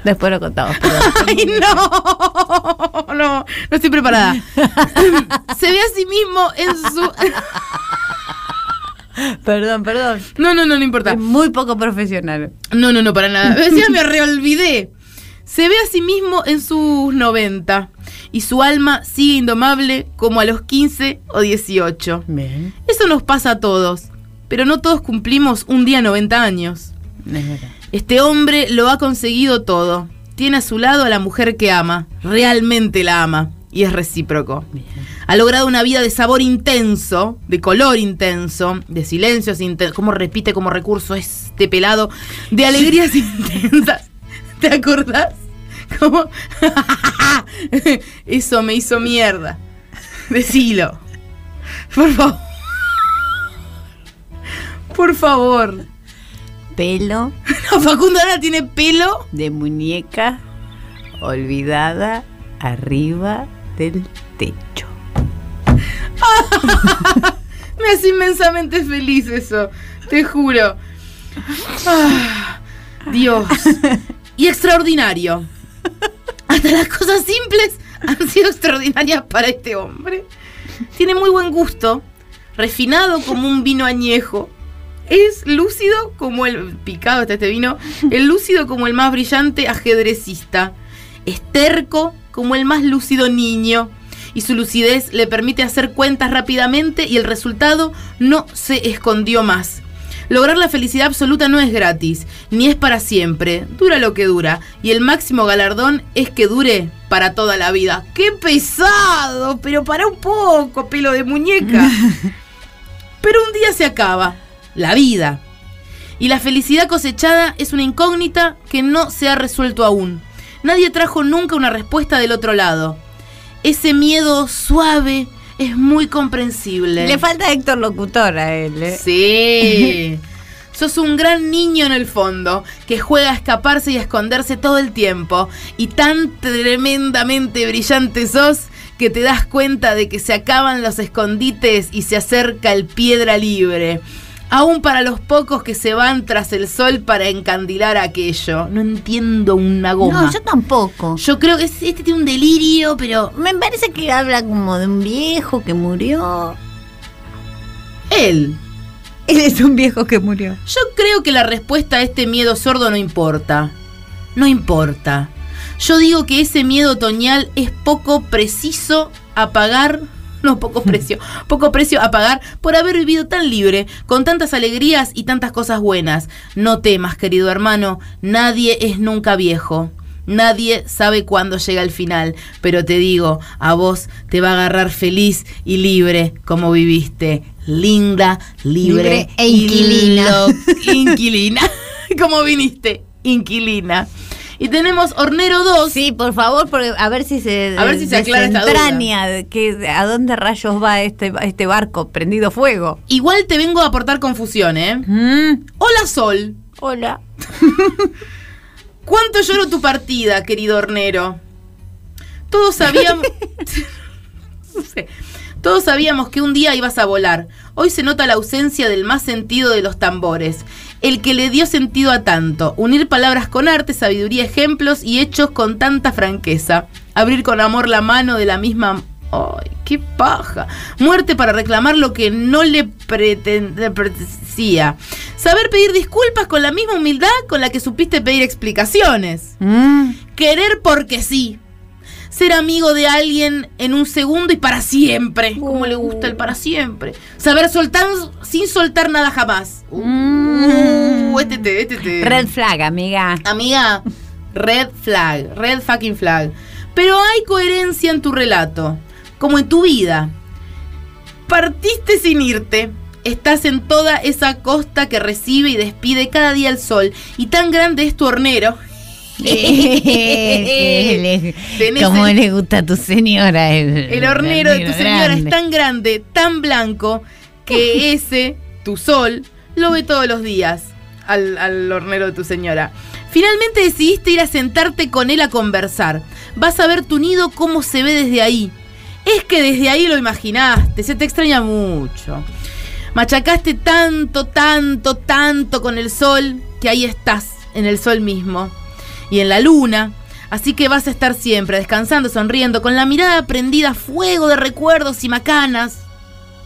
Después lo contamos. perdón. ¡Ay, no! No, no estoy preparada. Se ve a sí mismo en su... perdón, perdón. No, no, no, no importa. Es muy poco profesional. No, no, no, para nada. Decía, me reolvidé. Se ve a sí mismo en sus 90 y su alma sigue indomable como a los 15 o 18. Bien. Eso nos pasa a todos, pero no todos cumplimos un día 90 años. Es verdad. Este hombre lo ha conseguido todo. Tiene a su lado a la mujer que ama, realmente la ama, y es recíproco. Ha logrado una vida de sabor intenso, de color intenso, de silencios intensos, como repite como recurso este pelado, de alegrías intensas. ¿Te acordás? Como eso me hizo mierda. Decilo. Por favor. Por favor. Pelo No, Facundo ahora tiene pelo. de muñeca olvidada arriba del techo. Me hace inmensamente feliz eso. Te juro. Ah, Dios. Y extraordinario. Hasta las cosas simples han sido extraordinarias para este hombre. Tiene muy buen gusto. Refinado como un vino añejo. Es lúcido como el picado está este vino. Es lúcido como el más brillante ajedrecista. Es terco como el más lúcido niño. Y su lucidez le permite hacer cuentas rápidamente y el resultado no se escondió más. Lograr la felicidad absoluta no es gratis, ni es para siempre, dura lo que dura, y el máximo galardón es que dure para toda la vida. ¡Qué pesado! Pero para un poco, pelo de muñeca. Pero un día se acaba, la vida. Y la felicidad cosechada es una incógnita que no se ha resuelto aún. Nadie trajo nunca una respuesta del otro lado. Ese miedo suave es muy comprensible. Le falta Héctor Locutor a él. ¿eh? Sí. Sos un gran niño en el fondo, que juega a escaparse y a esconderse todo el tiempo. Y tan tremendamente brillante sos que te das cuenta de que se acaban los escondites y se acerca el piedra libre. Aún para los pocos que se van tras el sol para encandilar aquello. No entiendo una goma. No, yo tampoco. Yo creo que es- este tiene un delirio, pero Me parece que habla como de un viejo que murió. él. Él es un viejo que murió. Yo creo que la respuesta a este miedo sordo no importa. No importa. Yo digo que ese miedo otoñal es poco preciso a pagar. No, poco precio. Poco precio a pagar por haber vivido tan libre, con tantas alegrías y tantas cosas buenas. No temas, querido hermano, nadie es nunca viejo. Nadie sabe cuándo llega el final, pero te digo, a vos te va a agarrar feliz y libre como viviste. Linda, libre, Libre e inquilina. inquilina. como viniste, inquilina. Y tenemos Hornero 2. Sí, por favor, porque a ver si se, A ver si se aclara esta duda. que, a dónde rayos va este, este barco prendido fuego. Igual te vengo a aportar confusión, ¿eh? Mm. Hola Sol, Hola. ¿cuánto lloro tu partida, querido hornero? Todos sabíamos... No sé. Todos sabíamos que un día ibas a volar. Hoy se nota la ausencia del más sentido de los tambores, el que le dio sentido a tanto, unir palabras con arte, sabiduría, ejemplos y hechos con tanta franqueza, abrir con amor la mano de la misma Ay, qué paja. Muerte para reclamar lo que no le pretendía. Saber pedir disculpas con la misma humildad con la que supiste pedir explicaciones. Mm. Querer porque sí. Ser amigo de alguien en un segundo y para siempre. Como le gusta el para siempre. Saber soltar sin soltar nada jamás. Uh, Mm. este este te. Red flag, amiga. Amiga, red flag, red fucking flag. Pero hay coherencia en tu relato, como en tu vida. Partiste sin irte. Estás en toda esa costa que recibe y despide cada día el sol. Y tan grande es tu hornero. ¿Cómo el- le gusta a tu señora? El, El hornero de tu señora grande. es tan grande, tan blanco, que ese, tu sol, lo ve todos los días al, al hornero de tu señora. Finalmente decidiste ir a sentarte con él a conversar. Vas a ver tu nido cómo se ve desde ahí. Es que desde ahí lo imaginaste, se te extraña mucho. Machacaste tanto, tanto, tanto con el sol, que ahí estás, en el sol mismo. Y en la luna. Así que vas a estar siempre descansando, sonriendo, con la mirada prendida fuego de recuerdos y macanas.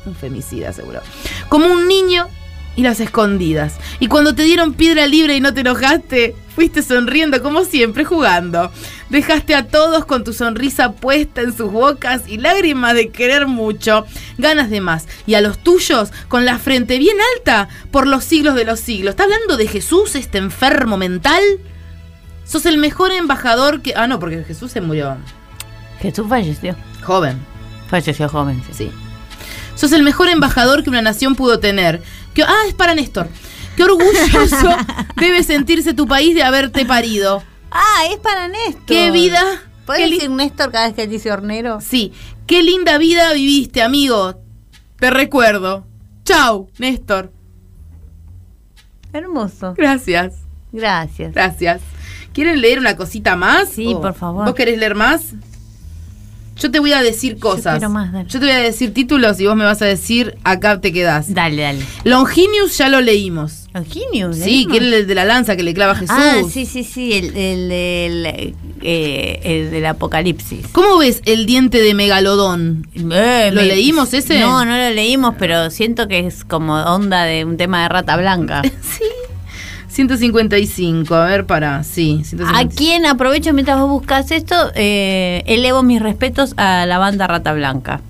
Un femicida, seguro. Como un niño y las escondidas. Y cuando te dieron piedra libre y no te enojaste, fuiste sonriendo como siempre, jugando. Dejaste a todos con tu sonrisa puesta en sus bocas y lágrimas de querer mucho, ganas de más. Y a los tuyos con la frente bien alta por los siglos de los siglos. ¿Está hablando de Jesús, este enfermo mental? Sos el mejor embajador que... Ah, no, porque Jesús se murió Jesús falleció. joven. Falleció joven. sí. Sí. Sos el mejor embajador que una nación pudo tener. Que, ah, es para Néstor. Qué orgulloso debe sentirse tu país de haberte parido. Ah, es para Néstor. Qué vida. ¿Puedes decir Néstor cada vez que dice hornero? Sí, qué linda vida viviste, amigo. Te recuerdo. Chau, Néstor. Hermoso. Gracias, Gracias. gracias. ¿Quieren leer una cosita más? Sí, ¿O por favor. ¿Vos querés leer más? Yo te voy a decir cosas. más. Yo te voy a decir títulos y vos me vas a decir acá te quedás. Dale, dale. Longinius ya lo leímos. Longinius. Sí, que era el de la lanza que le clava a Jesús. Ah, sí, sí, sí, el, el, el, eh, el del apocalipsis. ¿Cómo ves el diente de megalodón? Eh, ¿Lo leímos ese? No, no lo leímos, pero siento que es como onda de un tema de rata blanca. Sí. 155, a ver, para, sí. 155. ¿A quién aprovecho mientras vos buscas esto? Eh, elevo mis respetos a la banda Rata Blanca.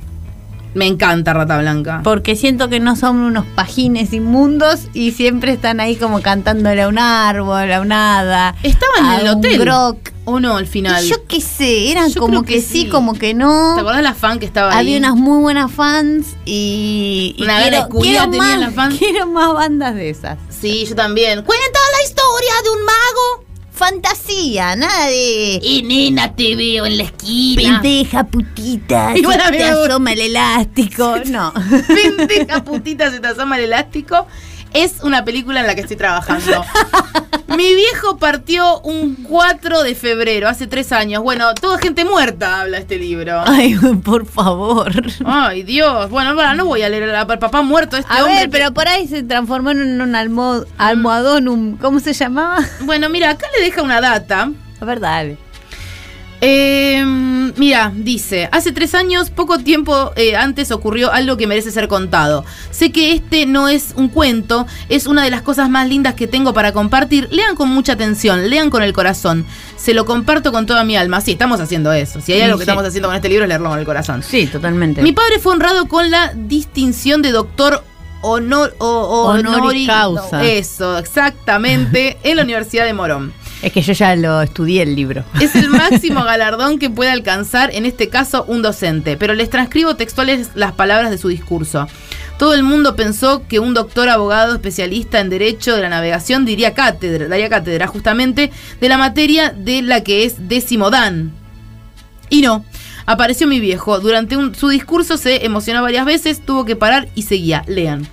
Me encanta Rata Blanca. Porque siento que no son unos pajines inmundos y siempre están ahí como cantándole a un árbol, a un hada. Estaban a en el un hotel. grok. ¿O no, al final? Y yo qué sé, eran Yo como que, que sí, sí. como que no. ¿Te acordás la fan que estaba ahí? Había unas muy buenas fans y, y Una de quiero, quiero más, las fans. quiero más bandas de esas. Sí, yo también. Cuenta la historia de un mago. Fantasía, nada de Y nena, te veo en la esquina. pendeja putita, a se te asoma el elástico. No. Pendeja putita se te asoma el elástico. Es una película en la que estoy trabajando. Mi viejo partió un 4 de febrero, hace tres años. Bueno, toda gente muerta habla este libro. Ay, por favor. Ay, Dios. Bueno, para, no voy a leer al papá muerto este A hombre. ver, pero por ahí se transformó en un almo- almohadón, un, ¿cómo se llamaba? Bueno, mira, acá le deja una data. A ver, dale. Eh, mira, dice, hace tres años, poco tiempo eh, antes ocurrió algo que merece ser contado. Sé que este no es un cuento, es una de las cosas más lindas que tengo para compartir. Lean con mucha atención, lean con el corazón. Se lo comparto con toda mi alma. Sí, estamos haciendo eso. Si hay algo que Sí. estamos haciendo con este libro es leerlo con el corazón. Sí, totalmente. Mi padre fue honrado con la distinción de doctor honor, o- o- Honoris honori- causa. no, eso, exactamente, en la Universidad de Morón. Es que yo ya lo estudié el libro. Es el máximo galardón que puede alcanzar, en este caso, un docente. Pero les transcribo textuales las palabras de su discurso. Todo el mundo pensó que un doctor abogado especialista en Derecho de la Navegación diría cátedra, daría cátedra justamente de la materia de la que es décimo dan. Y no. Apareció mi viejo. Durante un- su discurso se emocionó varias veces, tuvo que parar y seguía. Lean.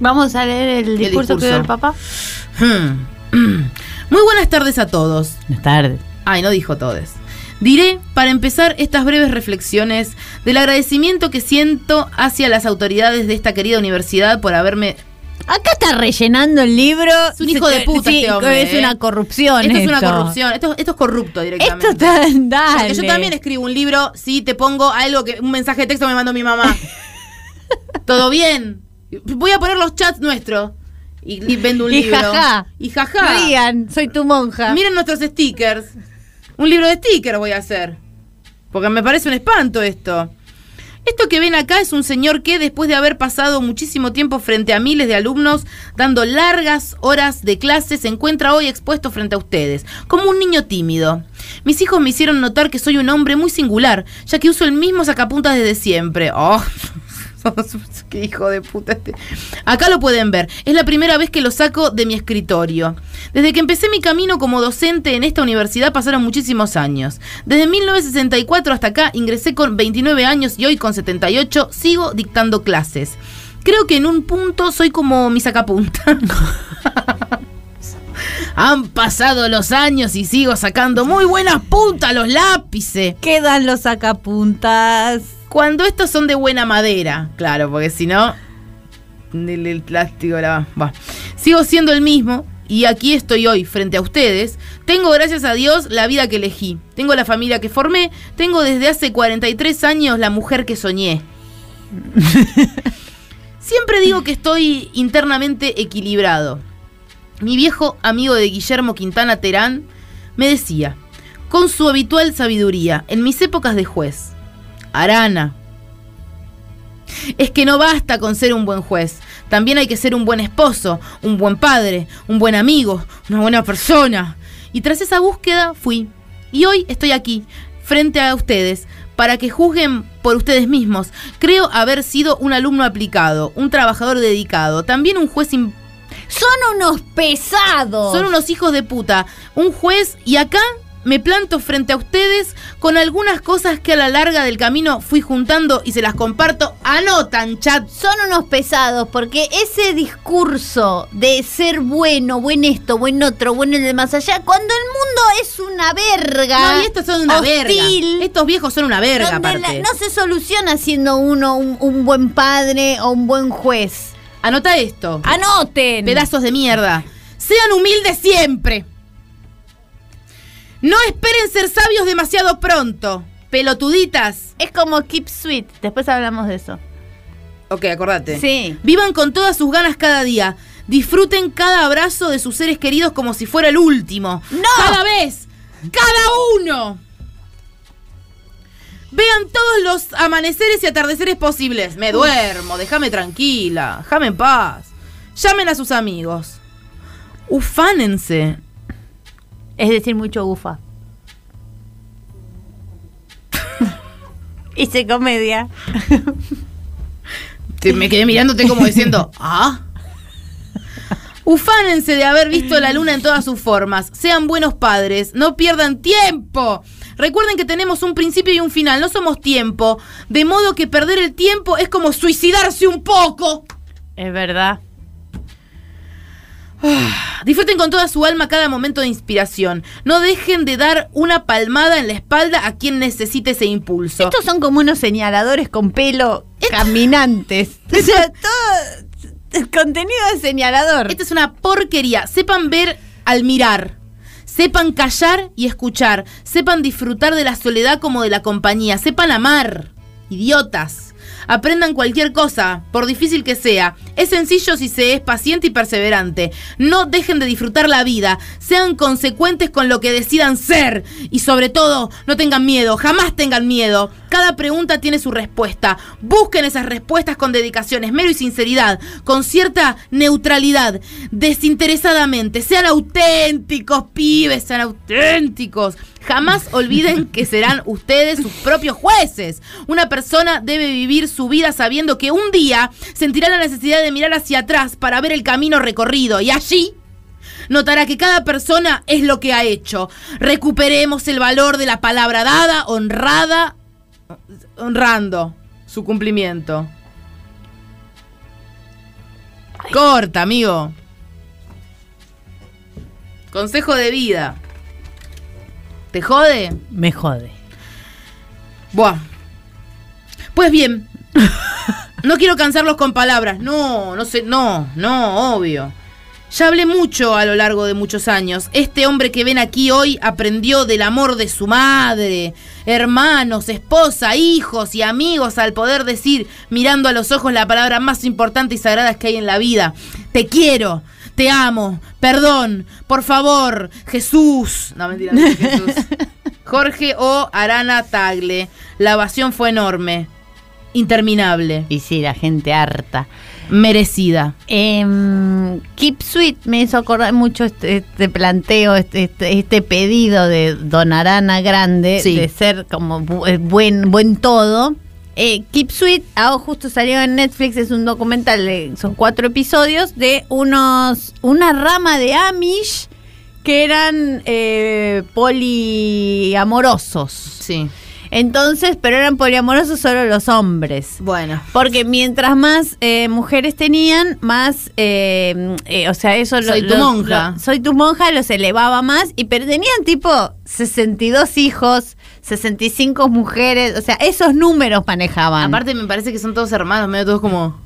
Vamos a leer el discurso, que discurso. dio el papá. Hmm. Muy buenas tardes a todos. Buenas tardes. Ay, no dijo todes. Diré, para empezar, estas breves reflexiones del agradecimiento que siento hacia las autoridades de esta querida universidad por haberme Acá está rellenando el libro. Es un hijo de puta Sí, este hombre, Es ¿eh? una corrupción. Esto es una esto. corrupción. Esto, esto es corrupto directamente. Esto está. Dale. Porque yo también escribo un libro, sí, te pongo algo que un mensaje de texto me mandó mi mamá. Todo bien. Voy a poner los chats nuestros. Y, y vendo un Y libro. jajá. Y jaja. Rían, soy tu monja. Miren nuestros stickers. Un libro de stickers voy a hacer. Porque me parece un espanto esto. Esto que ven acá es un señor que, después de haber pasado muchísimo tiempo frente a miles de alumnos, dando largas horas de clase, se encuentra hoy expuesto frente a ustedes, como un niño tímido. Mis hijos me hicieron notar que soy un hombre muy singular, ya que uso el mismo sacapuntas desde siempre. Oh, qué hijo de puta este. Acá lo pueden ver. Es la primera vez que lo saco de mi escritorio. Desde que empecé mi camino como docente en esta universidad pasaron muchísimos años. Desde 1964 hasta acá ingresé con 29 años y hoy con 78 sigo dictando clases. Creo que en un punto soy como mi sacapunta. Han pasado los años y sigo sacando muy buenas puntas los lápices. Quedan los sacapuntas. Cuando estos son de buena madera, claro, porque si no, el, el plástico la va. Sigo siendo el mismo y aquí estoy hoy frente a ustedes. Tengo, gracias a Dios, la vida que elegí. Tengo la familia que formé. Tengo desde hace 43 años la mujer que soñé. Siempre digo que estoy internamente equilibrado. Mi viejo amigo de Guillermo Quintana Terán me decía, con su habitual sabiduría, en mis épocas de juez, Arana, es que no basta con ser un buen juez, también hay que ser un buen esposo, un buen padre, un buen amigo, una buena persona. Y tras esa búsqueda fui. Y hoy estoy aquí, frente a ustedes, para que juzguen por ustedes mismos. Creo haber sido un alumno aplicado, un trabajador dedicado, también un juez Son unos pesados. son unos hijos de puta. Un juez y acá me planto frente a ustedes con algunas cosas que a la larga del camino fui juntando y se las comparto. Anotan, chat. Son unos pesados porque ese discurso de ser bueno, buen esto, buen otro, bueno el de más allá, cuando el mundo es una verga. No, y estos son una verga. hostil, Estos viejos son una verga, la- aparte. no se soluciona siendo uno un, un buen padre o un buen juez. Anota esto. Anoten. Pedazos de mierda. Sean humildes siempre. No esperen ser sabios demasiado pronto. Pelotuditas. Es como Keep Sweet. Después hablamos de eso. Ok, acordate. Sí. Vivan con todas sus ganas cada día. Disfruten cada abrazo de sus seres queridos como si fuera el último. ¡No! Cada vez. Cada uno. Vean todos los amaneceres y atardeceres posibles. Me duermo, déjame tranquila, déjame en paz. Llamen a sus amigos. Ufánense. Es decir, mucho gufa. Hice comedia. Te- me quedé mirándote como diciendo, ah. Ufánense de haber visto la luna en todas sus formas. Sean buenos padres. No pierdan tiempo. Recuerden que tenemos un principio y un final. No somos tiempo. De modo que perder el tiempo es como suicidarse un poco. Es verdad. Disfruten con toda su alma cada momento de inspiración. No dejen de dar una palmada en la espalda a quien necesite ese impulso. Estos son como unos señaladores con pelo caminantes. O sea, todo el contenido de señalador. Esta es una porquería. Sepan ver al mirar. Sepan callar y escuchar. Sepan disfrutar de la soledad como de la compañía. Sepan amar. Idiotas. Aprendan cualquier cosa, por difícil que sea. Es sencillo si se es paciente y perseverante. No dejen de disfrutar la vida. Sean consecuentes con lo que decidan ser. Y sobre todo, no tengan miedo. Jamás tengan miedo. Cada pregunta tiene su respuesta. Busquen esas respuestas con dedicación, esmero y sinceridad. Con cierta neutralidad. Desinteresadamente. Sean auténticos, pibes. Sean auténticos. Jamás olviden que serán ustedes sus propios jueces. Una persona debe vivir su vida sabiendo que un día sentirá la necesidad de mirar hacia atrás para ver el camino recorrido y allí notará que cada persona es lo que ha hecho. Recuperemos el valor de la palabra dada, honrada, honrando su cumplimiento. Corta, amigo. Consejo de vida. ¿Te jode? Me jode. Buah. Pues bien. No quiero cansarlos con palabras. No, no sé, no, no, obvio. Ya hablé mucho a lo largo de muchos años. Este hombre que ven aquí hoy aprendió del amor de su madre, hermanos, esposa, hijos y amigos al poder decir, mirando a los ojos, la palabra más importante y sagrada que hay en la vida. Te quiero, te amo, perdón, por favor, Jesús. No, mentira, no es Jesús. Jorge O. Arana Tagle. La evasión fue enorme, interminable, Y sí, la gente harta. merecida. Em, Keep Sweet me hizo acordar mucho este, este planteo, este, este, este pedido de Don Arana Grande Sí. de ser como bu- eh, buen, buen todo. Eh, Keep Sweet, ahora justo salió en Netflix, es un documental, de- son cuatro episodios de unos una rama de Amish que eran eh, poliamorosos. Sí. Entonces, pero eran poliamorosos solo los hombres. Bueno. Porque mientras más eh, mujeres tenían, más, eh, eh, o sea, eso Soy tu monja. soy tu monja los elevaba más, y pero tenían tipo 62 hijos, 65 mujeres, o sea, esos números manejaban. Aparte me parece que son todos hermanos, medio todos como...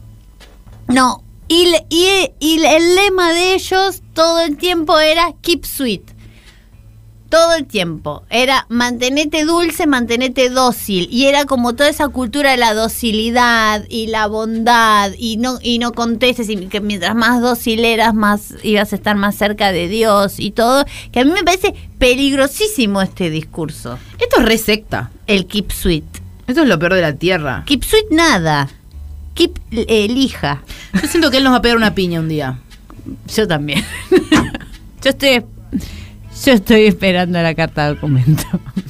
no, y, y, y el lema de ellos todo el tiempo era keep sweet. Todo el tiempo. Era mantenete dulce, mantenete dócil. Y era como toda esa cultura de la docilidad y la bondad. Y no, y no contestes. Y que mientras más dócil eras, más ibas a estar más cerca de Dios y todo. Que a mí me parece peligrosísimo este discurso. Esto es re secta. El keep sweet. Esto es lo peor de la tierra. Keep sweet nada. Keep eh, elija. Yo siento que él nos va a pegar una piña un día. Yo también. yo estoy yo estoy esperando la carta de documento.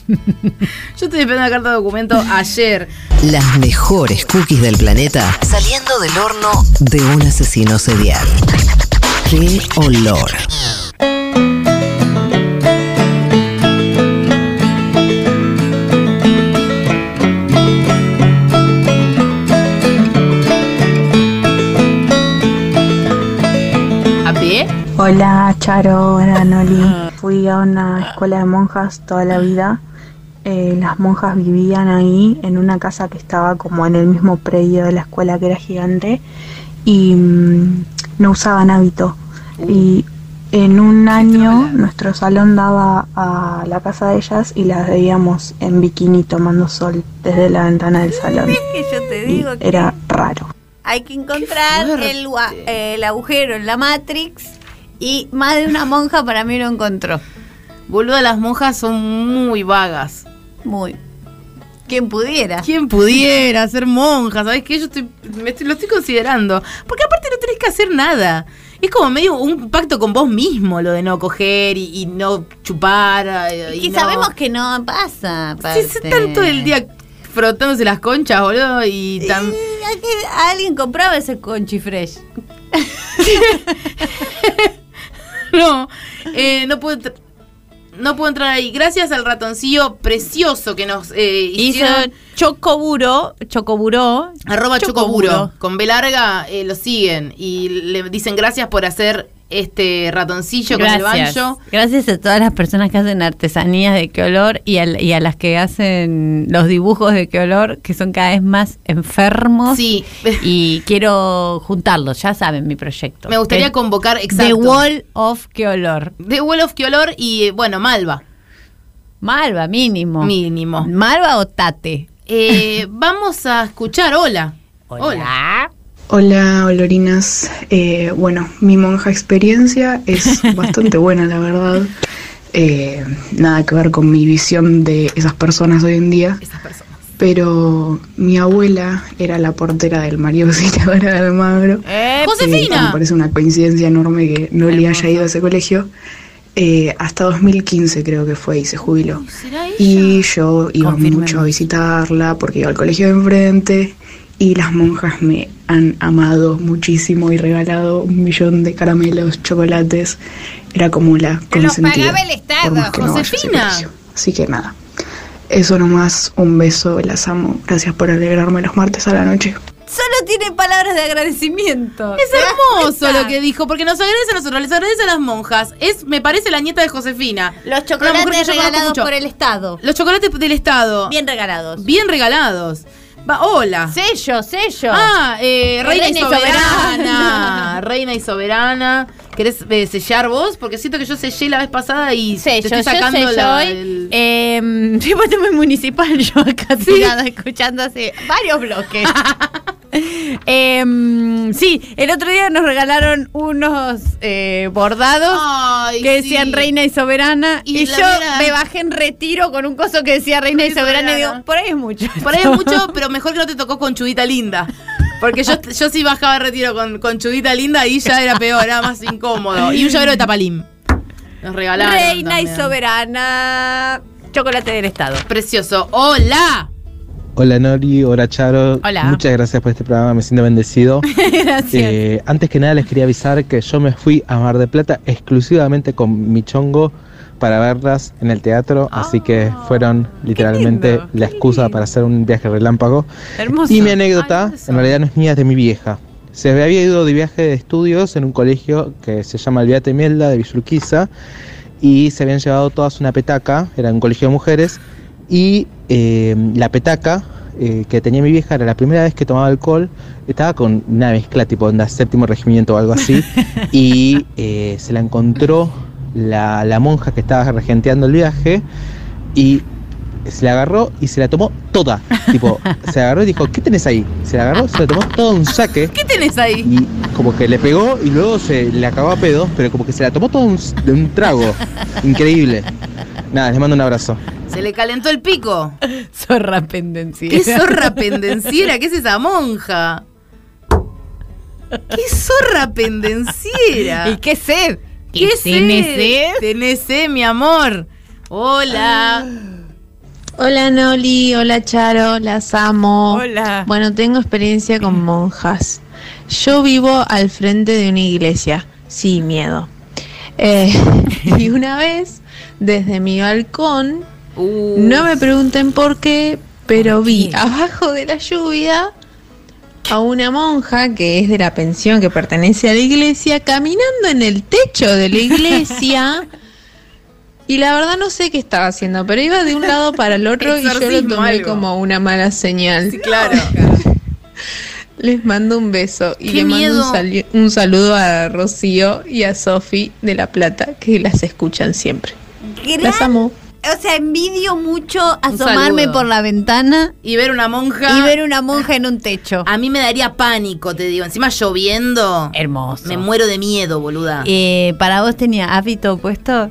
Yo estoy esperando la carta de documento ayer. Las mejores cookies del planeta saliendo del horno de un asesino serial. ¡Qué olor! ¿A pie? Hola, Charo, hola, Noli. Fui a una escuela de monjas toda la vida. Eh, las monjas vivían ahí en una casa que estaba como en el mismo predio de la escuela que era gigante y mm, no usaban hábito. Y en un año nuestro salón daba a la casa de ellas y las veíamos en bikini tomando sol desde la ventana del salón. que yo te Y digo que era raro. hay que encontrar el agujero en la Matrix y más de una monja para mí lo encontró. Boluda, las monjas son muy vagas. Muy. Quien pudiera. ¿Quién pudiera ser monja? ¿Sabes qué? Yo estoy, me estoy- lo estoy considerando. Porque aparte no tenés que hacer nada. Es como medio un pacto con vos mismo lo de no coger y, y no chupar. eh, Y, Y, no- sabemos que no pasa. Sí, se están todo el día frotándose las conchas, boludo. Y aquí alguien compraba ese conchi fresh. No, eh, no puedo no puedo entrar ahí. Gracias al ratoncillo precioso que nos eh, Hizo hicieron. Chocoburo, Chocoburo. Arroba Chocoburo. Chocoburo. Con B larga eh, lo siguen y le dicen gracias por hacer este ratoncillo con el banjo. Gracias a todas las personas que hacen artesanías de qué olor y a, y a las que hacen los dibujos de qué olor, que son cada vez más enfermos. Sí. Y quiero juntarlos, ya saben mi proyecto. Me gustaría The- convocar The exacto. Wall of qué olor. The Wall of qué olor y bueno, Malva. Malva, mínimo. Mínimo. Malva o Tate. Eh, vamos a escuchar Hola. Hola. Hola, olorinas. Eh, bueno, mi monja experiencia es bastante buena, la verdad. Eh, nada que ver con mi visión de esas personas hoy en día. Esas personas. Pero mi abuela era la portera del María Auxiliadora de Almagro. Eh, Josefina. me parece una coincidencia enorme que no le haya ido a ese colegio. Eh, hasta 2015 creo que fue y se jubiló. ¿Será ella? Y yo iba mucho a visitarla porque iba al colegio de enfrente y las monjas me han amado muchísimo y regalado un millón de caramelos, chocolates. Era como la los consentida. pagaba el Estado, no Josefina. colegio. Así que nada. Eso nomás, un beso, las amo. Gracias por alegrarme los martes a la noche. Solo tiene palabras de agradecimiento. Es ¿Te das hermoso lo que dijo, porque nos agradece a nosotros, les agradece a las monjas. Es, me parece, la nieta de Josefina. Los chocolates regalados por el Estado. Los chocolates del Estado. Bien regalados. Bien regalados. Va, hola. Sello, sello. Ah, eh, reina, Reina y y soberana. reina y soberana. ¿Querés eh, sellar vos? Porque siento que yo sellé la vez pasada y sello, te estoy yo sacando sello la, hoy. el- Eh, sí, muy municipal yo acá tirada, escuchando hace varios bloques. Em, sí, el otro día nos regalaron unos eh, bordados Ay, que sí. decían reina y soberana. Y yo me bajé en retiro con un coso que decía reina y soberana. Y digo, por ahí es mucho. Por ahí es mucho, pero mejor que no te tocó con Chudita Linda. Porque yo, yo sí bajaba de retiro con, con Chudita Linda y ya era peor, era más incómodo. Y un llavero de tapalín. Nos regalaron. Reina y soberana. Chocolate del Estado. Precioso. ¡Hola! Hola Nori, hola Charo. Hola. Muchas gracias por este programa, me siento bendecido. Gracias. Eh, antes que nada les quería avisar que yo me fui a Mar del Plata exclusivamente con mi chongo para verlas en el teatro, así que fueron literalmente lindo, la excusa para hacer un viaje relámpago. Hermoso. Y mi anécdota, Ay, en realidad no es mía, es de mi vieja. Se había ido de viaje de estudios en un colegio que se llama El Beate Mielda de Villurquiza y se habían llevado todas una petaca, era un colegio de mujeres, y eh, la petaca eh, que tenía mi vieja era la primera vez que tomaba alcohol, estaba con una mezcla tipo onda séptimo regimiento o algo así, y eh, se la encontró la, la monja que estaba regenteando el viaje y se la agarró y se la tomó toda. Tipo, se la agarró y dijo, ¿qué tenés ahí? Se la agarró, se la tomó todo un saque. ¿Qué tenés ahí? Y como que le pegó y luego se le acabó a pedos, pero como que se la tomó todo un- de un trago. Increíble. Nada, les mando un abrazo. Se le calentó el pico. Zorra pendenciera. ¿Qué zorra pendenciera? ¿Qué es esa monja? ¿Qué zorra pendenciera? ¿Y qué sed? ¿Qué ¿Tenés sed? sed? Tenés sed, mi amor. Hola. Hola Noli, hola Charo, las amo. Hola. Bueno, tengo experiencia con monjas. Yo vivo al frente de una iglesia, sí, miedo. Eh, y una vez, desde mi balcón, Uh, no me pregunten por qué, pero ¿Por vi abajo de la lluvia a una monja que es de la pensión que pertenece a la iglesia caminando en el techo de la iglesia. Y la verdad no sé qué estaba haciendo, pero iba de un lado para el otro y yo lo tomé algo. como una mala señal. Sí, claro. Les mando un beso y Qué le mando miedo. un, saludo a Rocío y a Sofi de La Plata que las escuchan siempre. Las amo. O sea, envidio mucho asomarme por la ventana Y ver una monja. y ver una monja en un techo. A mí me daría pánico, te digo. Encima lloviendo. Hermoso. Me muero de miedo, boluda. Eh, ¿Para vos tenía hábito puesto?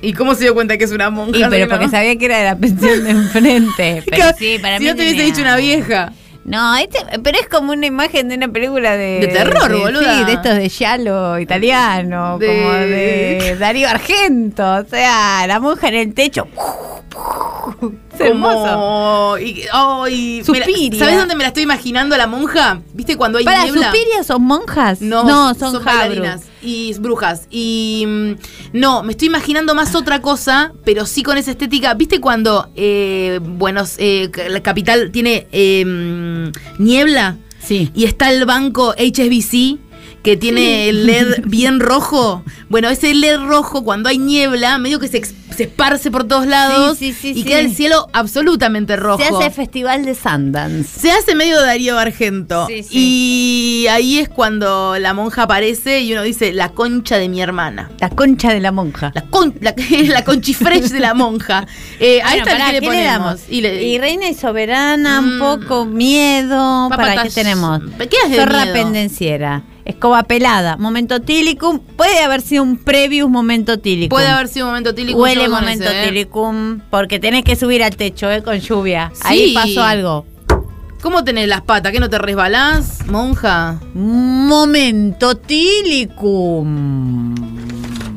¿Y cómo se dio cuenta que es una monja? Y, pero porque sabía que era de la pensión de enfrente. Pero sí, para si mí no te hubiese dicho una vieja. No, este, pero es como una imagen de una película de... De terror, boluda. Sí, de estos de Giallo italiano, De- como de Darío Argento. O sea, la monja en el techo. Es hermoso. Y, la- Suspiria. ¿Sabes dónde me la estoy imaginando la monja? ¿Viste cuando hay ¿Para niebla? Suspiria son monjas? No, son, son jabru. bailarinas y brujas. Y mm, no, me estoy imaginando más otra cosa, pero sí con esa estética. ¿Viste cuando eh, Buenos eh, la capital tiene eh, mm, niebla? Sí. Y está el banco HSBC que tiene el LED bien rojo. Bueno, ese LED rojo cuando hay niebla, medio que se, se esparce por todos lados Sí, sí, sí, y queda el cielo absolutamente rojo. Se hace festival de Sundance. Se hace medio Darío Argento. Y ahí es cuando la monja aparece y uno dice, la concha de mi hermana. La concha de la monja. La, con, la, la conchifresh de la monja. Eh, a esta pará, ¿qué le ¿qué ponemos? le damos? Y le- Y reina y soberana, un Mm. poco miedo. ¿Para qué tenemos? ¿Qué es de Zorra miedo? pendenciera. Escoba pelada. Momento tílicum. Puede haber sido un previous momento tílicum. Puede haber sido un momento tílico. Huele momento ese, ¿eh? tílicum. Porque tenés que subir al techo, ¿eh? Con lluvia. Sí. Ahí pasó algo. ¿Cómo tenés las patas? ¿Que no te resbalás, monja? Momento tílicum.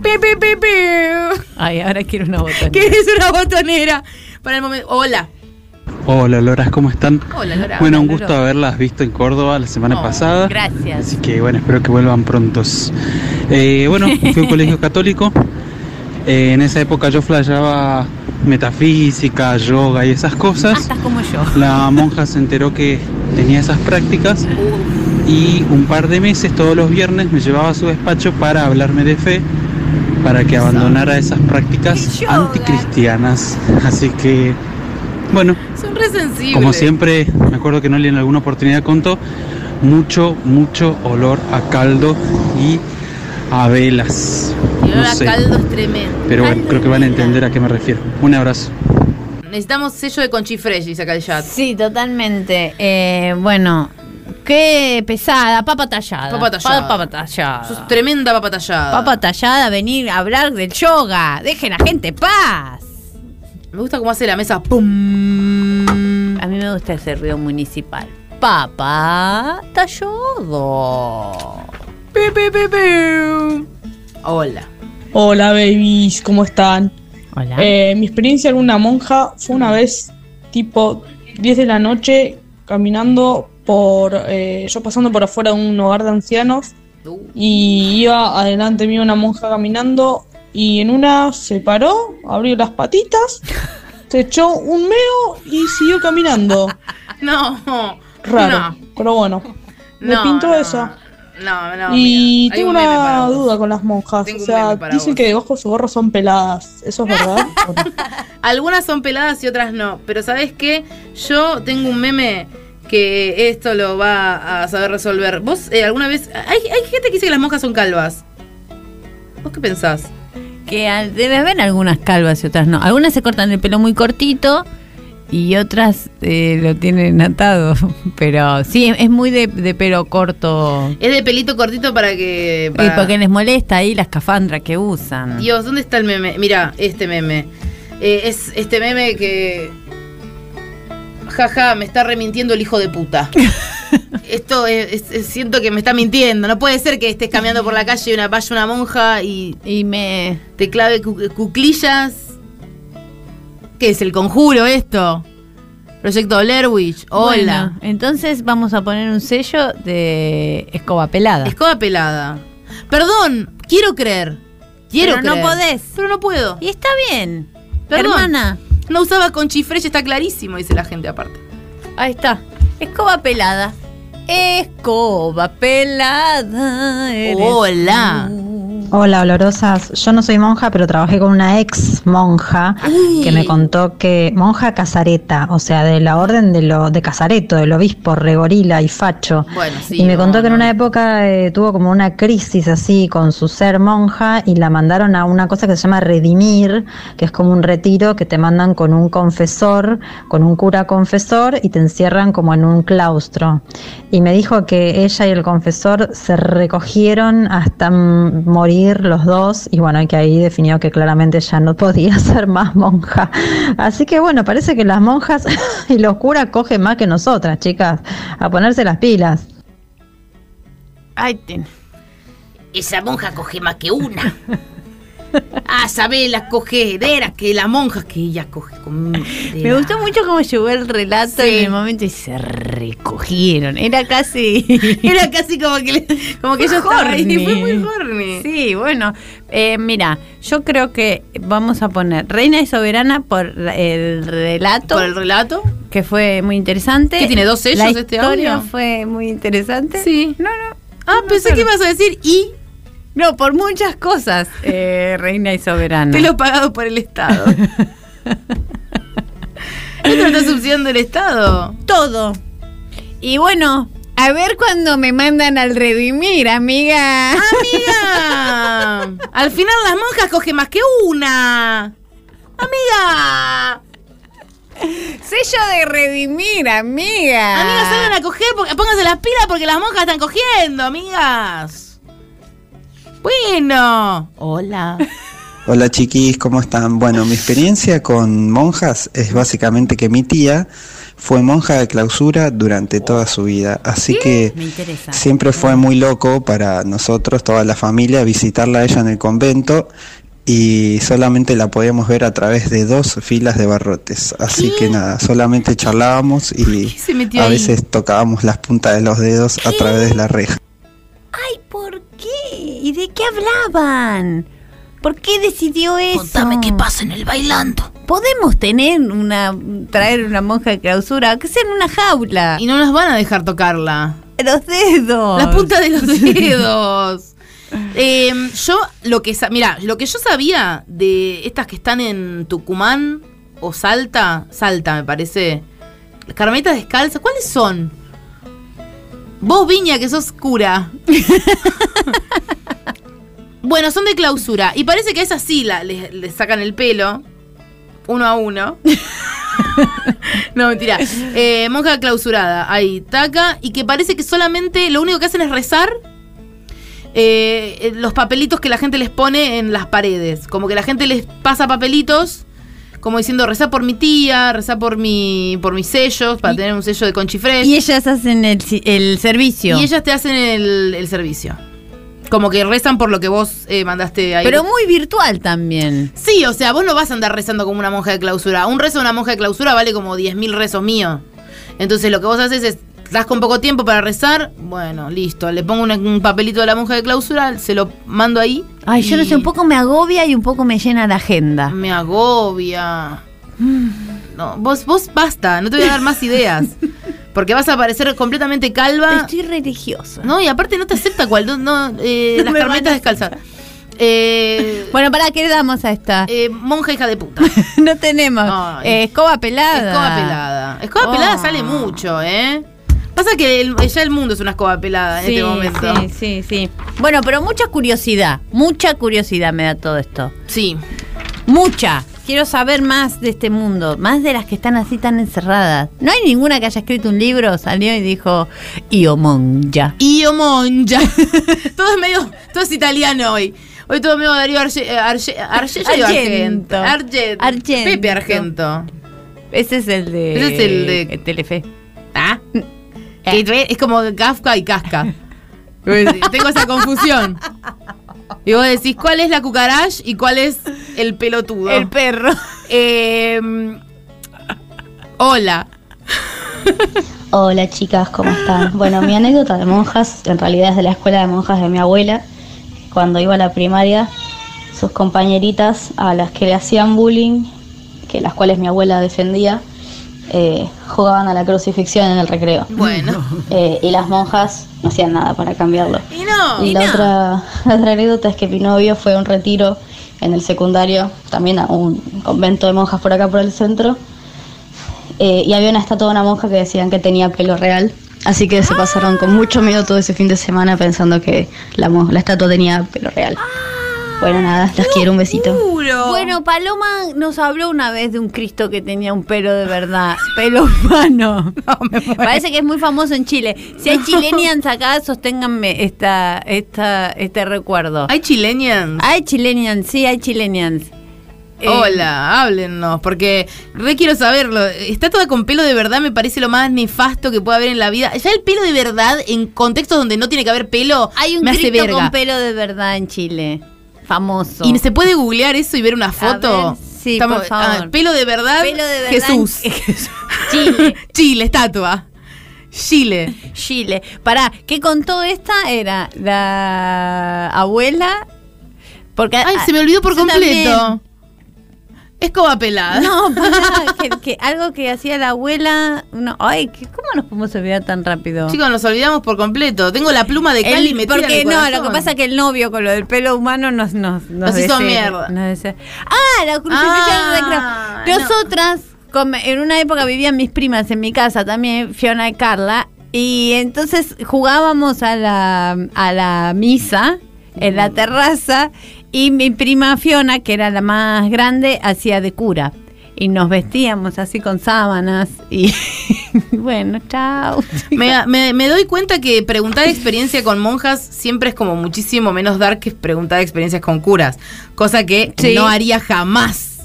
Pi, pi, pi, pi. Ay, ahora quiero una botella. ¿Qué es una botonera? Para el momento. Hola. Hola Loras, ¿cómo están? Hola, Lora. Bueno, un gusto Loro. haberlas visto en Córdoba la semana Oh, pasada. Gracias. Así que bueno, espero que vuelvan prontos. Eh, bueno, fui a un colegio católico. Eh, en esa época yo flasheaba metafísica, yoga y esas Ah, cosas. estás como yo. La monja se enteró que tenía esas prácticas y un par de meses todos los viernes me llevaba a su despacho para hablarme de fe, para que abandonara esas prácticas anticristianas. Así que Bueno, Son re sensibles. como siempre, me acuerdo que Noli en alguna oportunidad contó, mucho, mucho olor a caldo y a velas. Y olor No a caldo es tremendo. pero bueno, creo que van a entender a qué me refiero. Un abrazo. Necesitamos sello de conchifresh, dice acá el chat. Sí, totalmente. Eh, bueno, qué pesada, papa tallada. Papa tallada. Pa- Papa tallada. Sos tremenda papa tallada. Papa tallada, venir a hablar del yoga. Dejen a la gente en paz. Me gusta cómo hace la mesa. ¡Pum! A mí me gusta ese ruido municipal. Pi, pi, pi, pi. Hola. Hola babies, ¿cómo están? Hola. Eh, mi experiencia en una monja fue una vez tipo 10 de la noche caminando por, eh, yo pasando por afuera de un hogar de ancianos Uh, y iba adelante mío una monja caminando y en una se paró, abrió las patitas, se echó un meo y siguió caminando. No. Raro, No. pero bueno, me No, pintó no. eso. No, no. y mira, tengo una duda con las monjas. Tengo o sea, dicen vos. que debajo de su gorro son peladas. ¿Eso es verdad? Algunas son peladas y otras no. Pero ¿sabes qué? Yo tengo un meme que esto lo va a saber resolver. ¿Vos eh, alguna vez... Hay, hay gente que dice que las monjas son calvas. ¿Vos qué pensás? Que debe haber algunas calvas y otras no. Algunas se cortan el pelo muy cortito y otras eh, lo tienen atado. Pero sí, es- es muy de, de pelo corto. Es de pelito cortito para que... Para- porque les molesta ahí la escafandra que usan. Dios, ¿dónde está el meme? Mira, este meme. Eh, es este meme que. Jaja, me está remintiendo el hijo de puta. Esto es, siento que me está mintiendo. No puede ser que estés caminando por la calle y una, vaya una monja y Y me... te clave cu- cuclillas. ¿Qué es el conjuro esto? Proyecto Blair Witch. Hola. Bueno, entonces vamos a poner un sello de escoba pelada. Escoba pelada. Perdón, quiero creer. Quiero Pero no podés. Pero no puedo. y está bien. Perdón. Hermana, No usaba con chifresh, está clarísimo, dice la gente aparte. ahí está. Escoba pelada. Escoba pelada. Hola. tú. Hola, olorosas. Yo no soy monja, pero trabajé con una ex monja que me contó que monja casareta, o sea, de la orden de lo de Casareto, del obispo Regorila y Facho. Bueno, sí. y me no, contó que en una época eh, tuvo como una crisis así con su ser monja y la mandaron a una cosa que se llama redimir, que es como un retiro que te mandan con un confesor, con un cura confesor y te encierran como en un claustro. Y me dijo que ella y el confesor se recogieron hasta morir los dos y bueno, y que ahí definió que claramente ya no podía ser más monja. Así que bueno, parece que las monjas y los curas cogen más que nosotras, chicas, a ponerse las pilas. Ay, ten- Esa monja coge más que una. Ah, sabés las cogederas que la monja que ella coge con. Me gustó mucho cómo llegó el relato Sí. en el momento y se recogieron. Era casi. Era casi como que, como que horny. Fue muy horny. Sí, bueno, eh, mira, yo creo que vamos a poner Reina y Soberana por el relato, Por el relato. que fue muy interesante. ¿Qué tiene, dos sellos La este historia audio? fue muy interesante. Sí. No, no. Ah, pensé que ibas a decir y No, por muchas cosas, eh, Reina y Soberana. te lo he pagado por el Estado. ¿Esto está subsidiando el Estado? todo. Y bueno, a ver cuando me mandan al redimir, amiga. ¡Amiga! Al final las monjas cogen más que una. ¡Amiga! Sello de redimir, amiga. Amigas, salgan a coger, porque, pónganse las pilas porque las monjas están cogiendo, amigas. Bueno. Hola. Hola chiquis, ¿cómo están? Bueno, mi experiencia con monjas es básicamente que mi tía fue monja de clausura durante toda su vida, así que siempre fue muy loco para nosotros, toda la familia, visitarla a ella en el convento y solamente la podíamos ver a través de dos filas de barrotes, así que nada, solamente charlábamos y a veces tocábamos las puntas de los dedos a través de la reja. Ay, ¿por qué? ¿Y de qué hablaban? ¿Por qué decidió eso? Contame qué pasa en el bailando. Podemos tener una, traer una monja de clausura, que sea en una jaula. Y no nos van a dejar tocarla. los dedos. La punta de los dedos. Eh, yo lo que mira, lo que yo sabía de estas que están en Tucumán, o Salta, Salta me parece. Las carmelitas descalzas, ¿cuáles son? Vos, Viña, que sos cura. bueno, son de clausura. Y parece que es así, la, le, le sacan el pelo, uno a uno. no, mentira. Eh, monja clausurada, ahí, taca. Y que parece que solamente lo único que hacen es rezar eh, los papelitos que la gente les pone en las paredes. Como que la gente les pasa papelitos, como diciendo, rezá por mi tía, rezá por mi por mis sellos, para tener un sello de conchifresh. Y ellas hacen el, el servicio. Y ellas te hacen el, el servicio. Como que rezan por lo que vos eh, mandaste ahí. Pero muy virtual también. Sí, o sea, vos no vas a andar rezando como una monja de clausura. Un rezo de una monja de clausura vale como 10.000 rezos míos. Entonces lo que vos haces es, das con poco tiempo para rezar, bueno, listo, le pongo un, un papelito de la monja de clausura, se lo mando ahí. Ay, yo no sé, un poco me agobia y un poco me llena la agenda. Me agobia. No, vos, vos basta, no te voy a dar más ideas. Porque vas a parecer completamente calva. Estoy religiosa. No, y aparte no te acepta cual, no, no, eh, No las carmetas descalzas. Eh, Bueno, ¿para qué le damos a esta? eh, monja hija de puta. no tenemos. Escoba pelada. Escoba pelada. Escoba Oh. pelada sale mucho, ¿eh? Pasa que el- ya el mundo es una escoba pelada en este momento. sí, sí, sí. Bueno, pero mucha curiosidad, mucha curiosidad me da todo esto. Sí. Mucha. Quiero saber más de este mundo, más de las que están así tan encerradas. No hay ninguna que haya escrito un libro, salió y dijo Iomonja. Io Monja. todo es medio, todo es italiano hoy. Hoy todo medio Darío Arge, eh, Arge, Arge- Argento. Argento. Argento. Pepe Argento. Ese es el de Ese es el de- Telefe. ¿Ah? Que Es como Kafka y Casca. Tengo esa confusión. Y vos decís, ¿cuál es la cucaracha y cuál es el pelotudo? El perro. Eh, hola. Hola chicas, ¿cómo están? Bueno, mi anécdota de monjas en realidad es de la escuela de monjas de mi abuela. Cuando iba a la primaria, sus compañeritas a las que le hacían bullying, que las cuales mi abuela defendía, eh, jugaban a la crucifixión en el recreo. Bueno. Eh, y las monjas no hacían nada para cambiarlo. Y no. Y la otra, la otra anécdota es que mi novio fue a un retiro en el secundario, también a un convento de monjas por acá por el centro. Eh, y había una estatua de una monja que decían que tenía pelo real. Así que se pasaron con mucho miedo todo ese fin de semana pensando que la, la estatua tenía pelo real. Bueno, nada, las quiero, un besito. Bueno, Paloma nos habló una vez de un Cristo que tenía un pelo de verdad, pelo humano. Parece que es muy famoso en Chile. Si hay chilenians acá, sosténganme esta, esta, este recuerdo. ¿Hay chilenians? Hay chilenians, sí, hay chilenians. Eh, Hola, háblennos, porque re quiero saberlo. Está toda con pelo de verdad, me parece lo más nefasto que puede haber en la vida. Ya el pelo de verdad, en contextos donde no tiene que haber pelo, Hay un me hace Cristo verga. con pelo de verdad en Chile. Famoso. ¿Y se puede googlear eso y ver una foto? ver, sí, por favor. ah, pelo de verdad, Pelo de verdad Jesús. Chile. Chile, estatua. Chile. Chile. Pará, ¿qué contó esta? Era la abuela. Porque, Ay, se me olvidó por completo. también. Escoba pelada. No, pará, que, que algo que hacía la abuela. No, ay, que- ¿cómo nos podemos olvidar tan rápido? Chicos, nos olvidamos por completo. Tengo la pluma de Cali metida en porque el no, lo que pasa es que el novio con lo del pelo humano nos nos Nos hizo desea- mierda. nos Ah, la crucifixión Ah, no. Nosotras, con- en una época vivían mis primas en mi casa también, Fiona y Carla, y entonces jugábamos a la, a la misa en la terraza y mi prima Fiona, que era la más grande, hacía de cura. Y nos vestíamos así con sábanas y bueno, chao. Me, me- me doy cuenta que preguntar experiencia con monjas siempre es como muchísimo menos dark que preguntar experiencias con curas. Cosa que Sí. no haría jamás.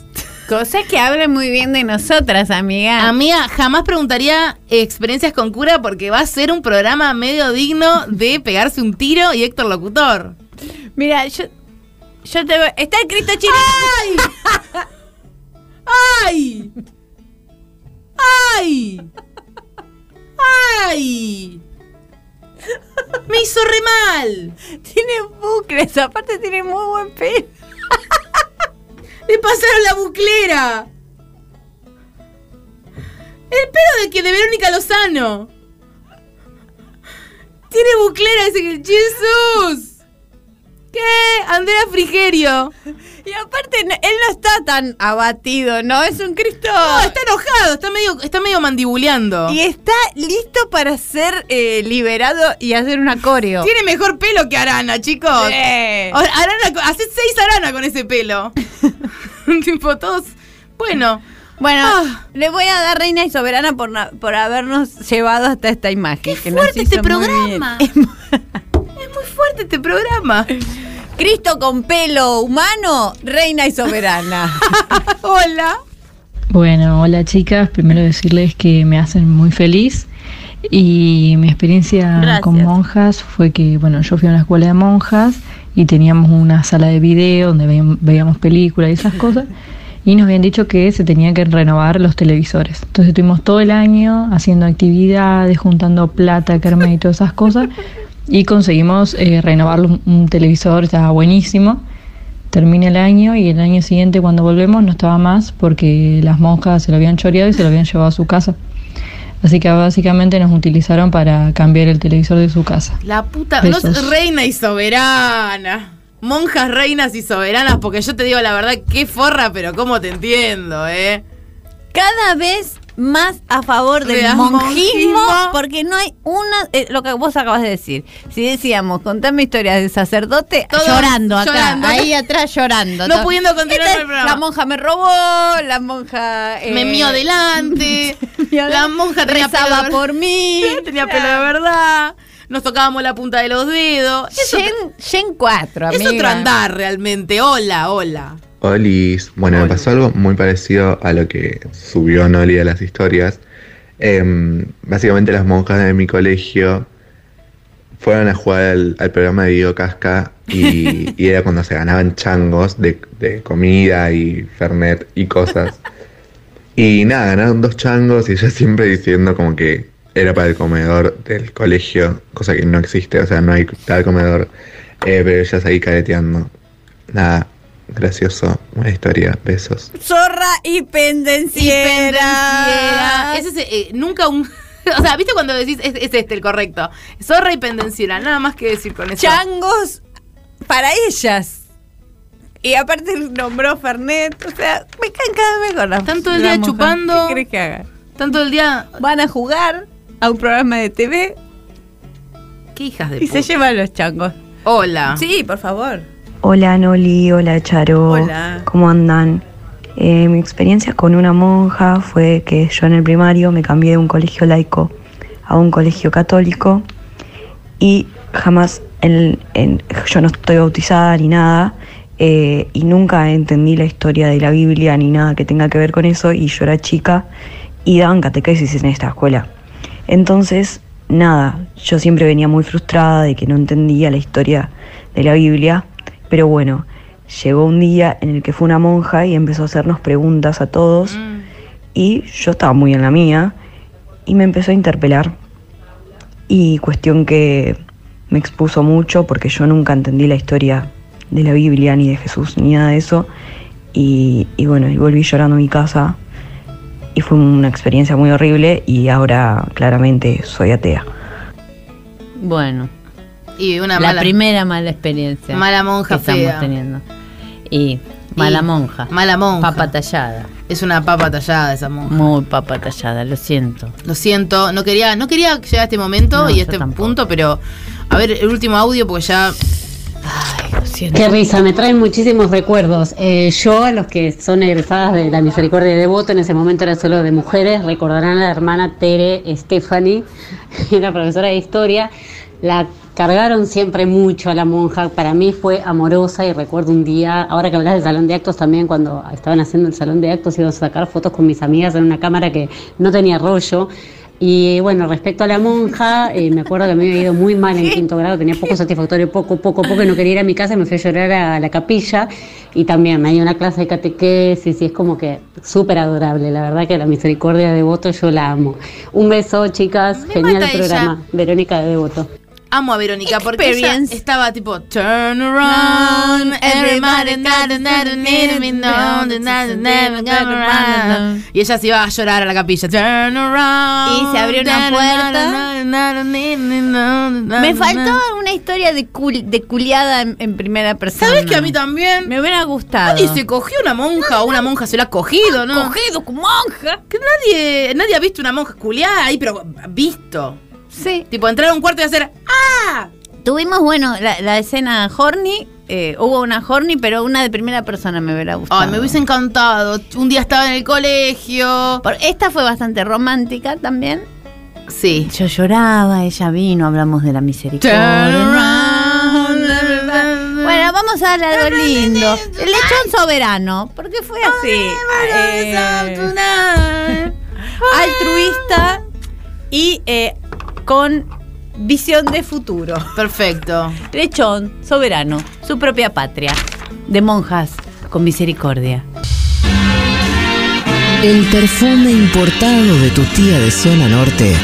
Cosa que habla muy bien de nosotras, amiga. Amiga, jamás preguntaría experiencias con cura porque va a ser un programa medio digno de pegarse un tiro y Héctor Locutor. Mira, yo, yo te voy- Está el Cristo chileno. ¡Ay! ¡Ay! ¡Ay! Me hizo re mal. Tiene bucles, aparte tiene muy buen pelo. Le pasaron la buclera. El pelo de que de Verónica Lozano. Tiene buclera ese que. ¡Jesús! ¿Qué? Andrea Frigerio. Y aparte, él no está tan abatido, ¿no? Es un Cristo. No, está enojado, está medio, está medio mandibuleando. Y está listo para ser eh, liberado y hacer un coreo. Tiene mejor pelo que Arana, chicos. Sí. Arana, hace seis Arana con ese pelo. tipo, todos. Bueno. Bueno, Ah. le voy a dar reina y soberana por, por habernos llevado hasta esta imagen. Qué que fuerte este programa. Fuerte este programa. Cristo con pelo humano, reina y soberana. Hola. Bueno, hola chicas, primero decirles que me hacen muy feliz y mi experiencia Gracias. con monjas fue que, bueno, yo fui a una escuela de monjas y teníamos una sala de video donde veíamos, veíamos películas y esas cosas y nos habían dicho que se tenían que renovar los televisores. Entonces estuvimos todo el año haciendo actividades, juntando plata, kermés y todas esas cosas y conseguimos eh, renovar un, un televisor, estaba buenísimo. Termina el año y el año siguiente cuando volvemos no estaba más porque las monjas se lo habían choreado y se lo habían llevado a su casa. Así que básicamente nos utilizaron para cambiar el televisor de su casa. La puta. No, reina y soberana. Monjas, reinas y soberanas, porque yo te digo la verdad, qué forra, pero cómo te entiendo, ¿eh? Cada vez más a favor del monjismo, porque no hay una. eh, lo que vos acabas de decir. Si decíamos, contame historias de sacerdote, llorando acá, llorando. ahí atrás llorando. No pudiendo continuar Esta- el programa. La monja me robó, la monja. eh, Me mío adelante. la monja tenía rezaba pelo por mí. tenía pelo de verdad. Nos tocábamos la punta de los dedos. Es Gen, Gen 4, Es amiga. otro andar realmente. Hola, hola. Olis, bueno, me pasó algo muy parecido a lo que subió Noli a las historias. Em, básicamente las monjas de mi colegio fueron a jugar al, al programa de Diego Casca y, y era cuando se ganaban changos de, de comida y fernet y cosas. Y nada, ganaron dos changos y ella siempre diciendo como que era para el comedor del colegio, cosa que no existe, o sea, no hay tal comedor, eh, pero ellas ahí careteando. Nada, gracioso, buena historia, besos. Zorra y pendenciera. Pendenciera. Ese es, eh, nunca un. O sea, ¿viste cuando decís es, es este el correcto? Zorra y pendenciera, nada más que decir con eso. Changos para ellas. Y aparte nombró Fernet. O sea, me caen cada vez con las Están todo el día chupando. ¿Qué crees que haga? Están todo el día. Van a jugar a un programa de TV ¿Qué hijas de y se llevan los changos. Hola. Sí, por favor. Hola Noli, hola Charo. Hola. ¿Cómo andan? Eh, mi experiencia con una monja fue que yo en el primario me cambié de un colegio laico a un colegio católico y jamás, en, en- yo no estoy bautizada ni nada eh, y nunca entendí la historia de la Biblia ni nada que tenga que ver con eso y yo era chica y daban catequesis en esta escuela. Entonces, nada, yo siempre venía muy frustrada de que no entendía la historia de la Biblia, pero bueno, llegó un día en el que fue una monja y empezó a hacernos preguntas a todos y yo estaba muy en la mía y me empezó a interpelar. Y cuestión que me expuso mucho porque yo nunca entendí la historia de la Biblia ni de Jesús ni nada de eso. Y, y bueno, y volví llorando a mi casa y fue una experiencia muy horrible y ahora claramente soy atea. Bueno, Y una la mala. primera mala experiencia. Mala monja que estamos teniendo. Y mala Y monja. Mala monja. Papa tallada. Es una papa tallada esa monja. Muy papa tallada, lo siento. Lo siento, no quería, no quería llegar a este momento No, y a este tampoco. punto, pero a ver el último audio porque ya Qué risa, me traen muchísimos recuerdos. Eh, yo, a los que son egresadas de la Misericordia de Devoto, en ese momento era solo de mujeres, recordarán a la hermana Tere Stephanie, era profesora de historia. La cargaron siempre mucho a la monja, para mí fue amorosa y recuerdo un día, ahora que hablas del salón de actos también, cuando estaban haciendo el salón de actos, íbamos a sacar fotos con mis amigas en una cámara que no tenía rollo. Y bueno, respecto a la monja, eh, me acuerdo que me había ido muy mal en quinto grado, tenía poco satisfactorio, poco, poco, poco, y no quería ir a mi casa, y me fui a llorar a la capilla y también me dio una clase de catequesis y es como que súper adorable, la verdad que la misericordia de Devoto yo la amo. Un beso, chicas, genial el programa. Verónica de Devoto. Amo a Verónica porque ella estaba tipo turn around, everybody. Y ella se iba a llorar a la capilla. Turn around. Y se abrió una puerta. Me faltó una historia de, cul- de culiada en, en primera persona. ¿Sabes que a mí también? Me hubiera gustado. Nadie se cogió una monja o una monja se la ha cogido, ¿no? Cogido con monja. Que nadie, nadie ha visto una monja culiada ahí, pero visto. Sí. Tipo, entrar a un cuarto y hacer ¡Ah! Tuvimos, bueno, la, la escena horny. eh, hubo una horny, pero una de primera persona me hubiera gustado. Ay, me hubiese encantado. Un día estaba en el colegio. Por- esta fue bastante romántica también. Sí. Yo lloraba, ella vino, hablamos de la misericordia. Turn around. Bueno, vamos a darle algo lindo. El lechón soberano, porque fue así. eh, altruista y eh, con visión de futuro. Perfecto. Lechón soberano, su propia patria, de monjas con misericordia. El perfume importado de tu tía de zona norte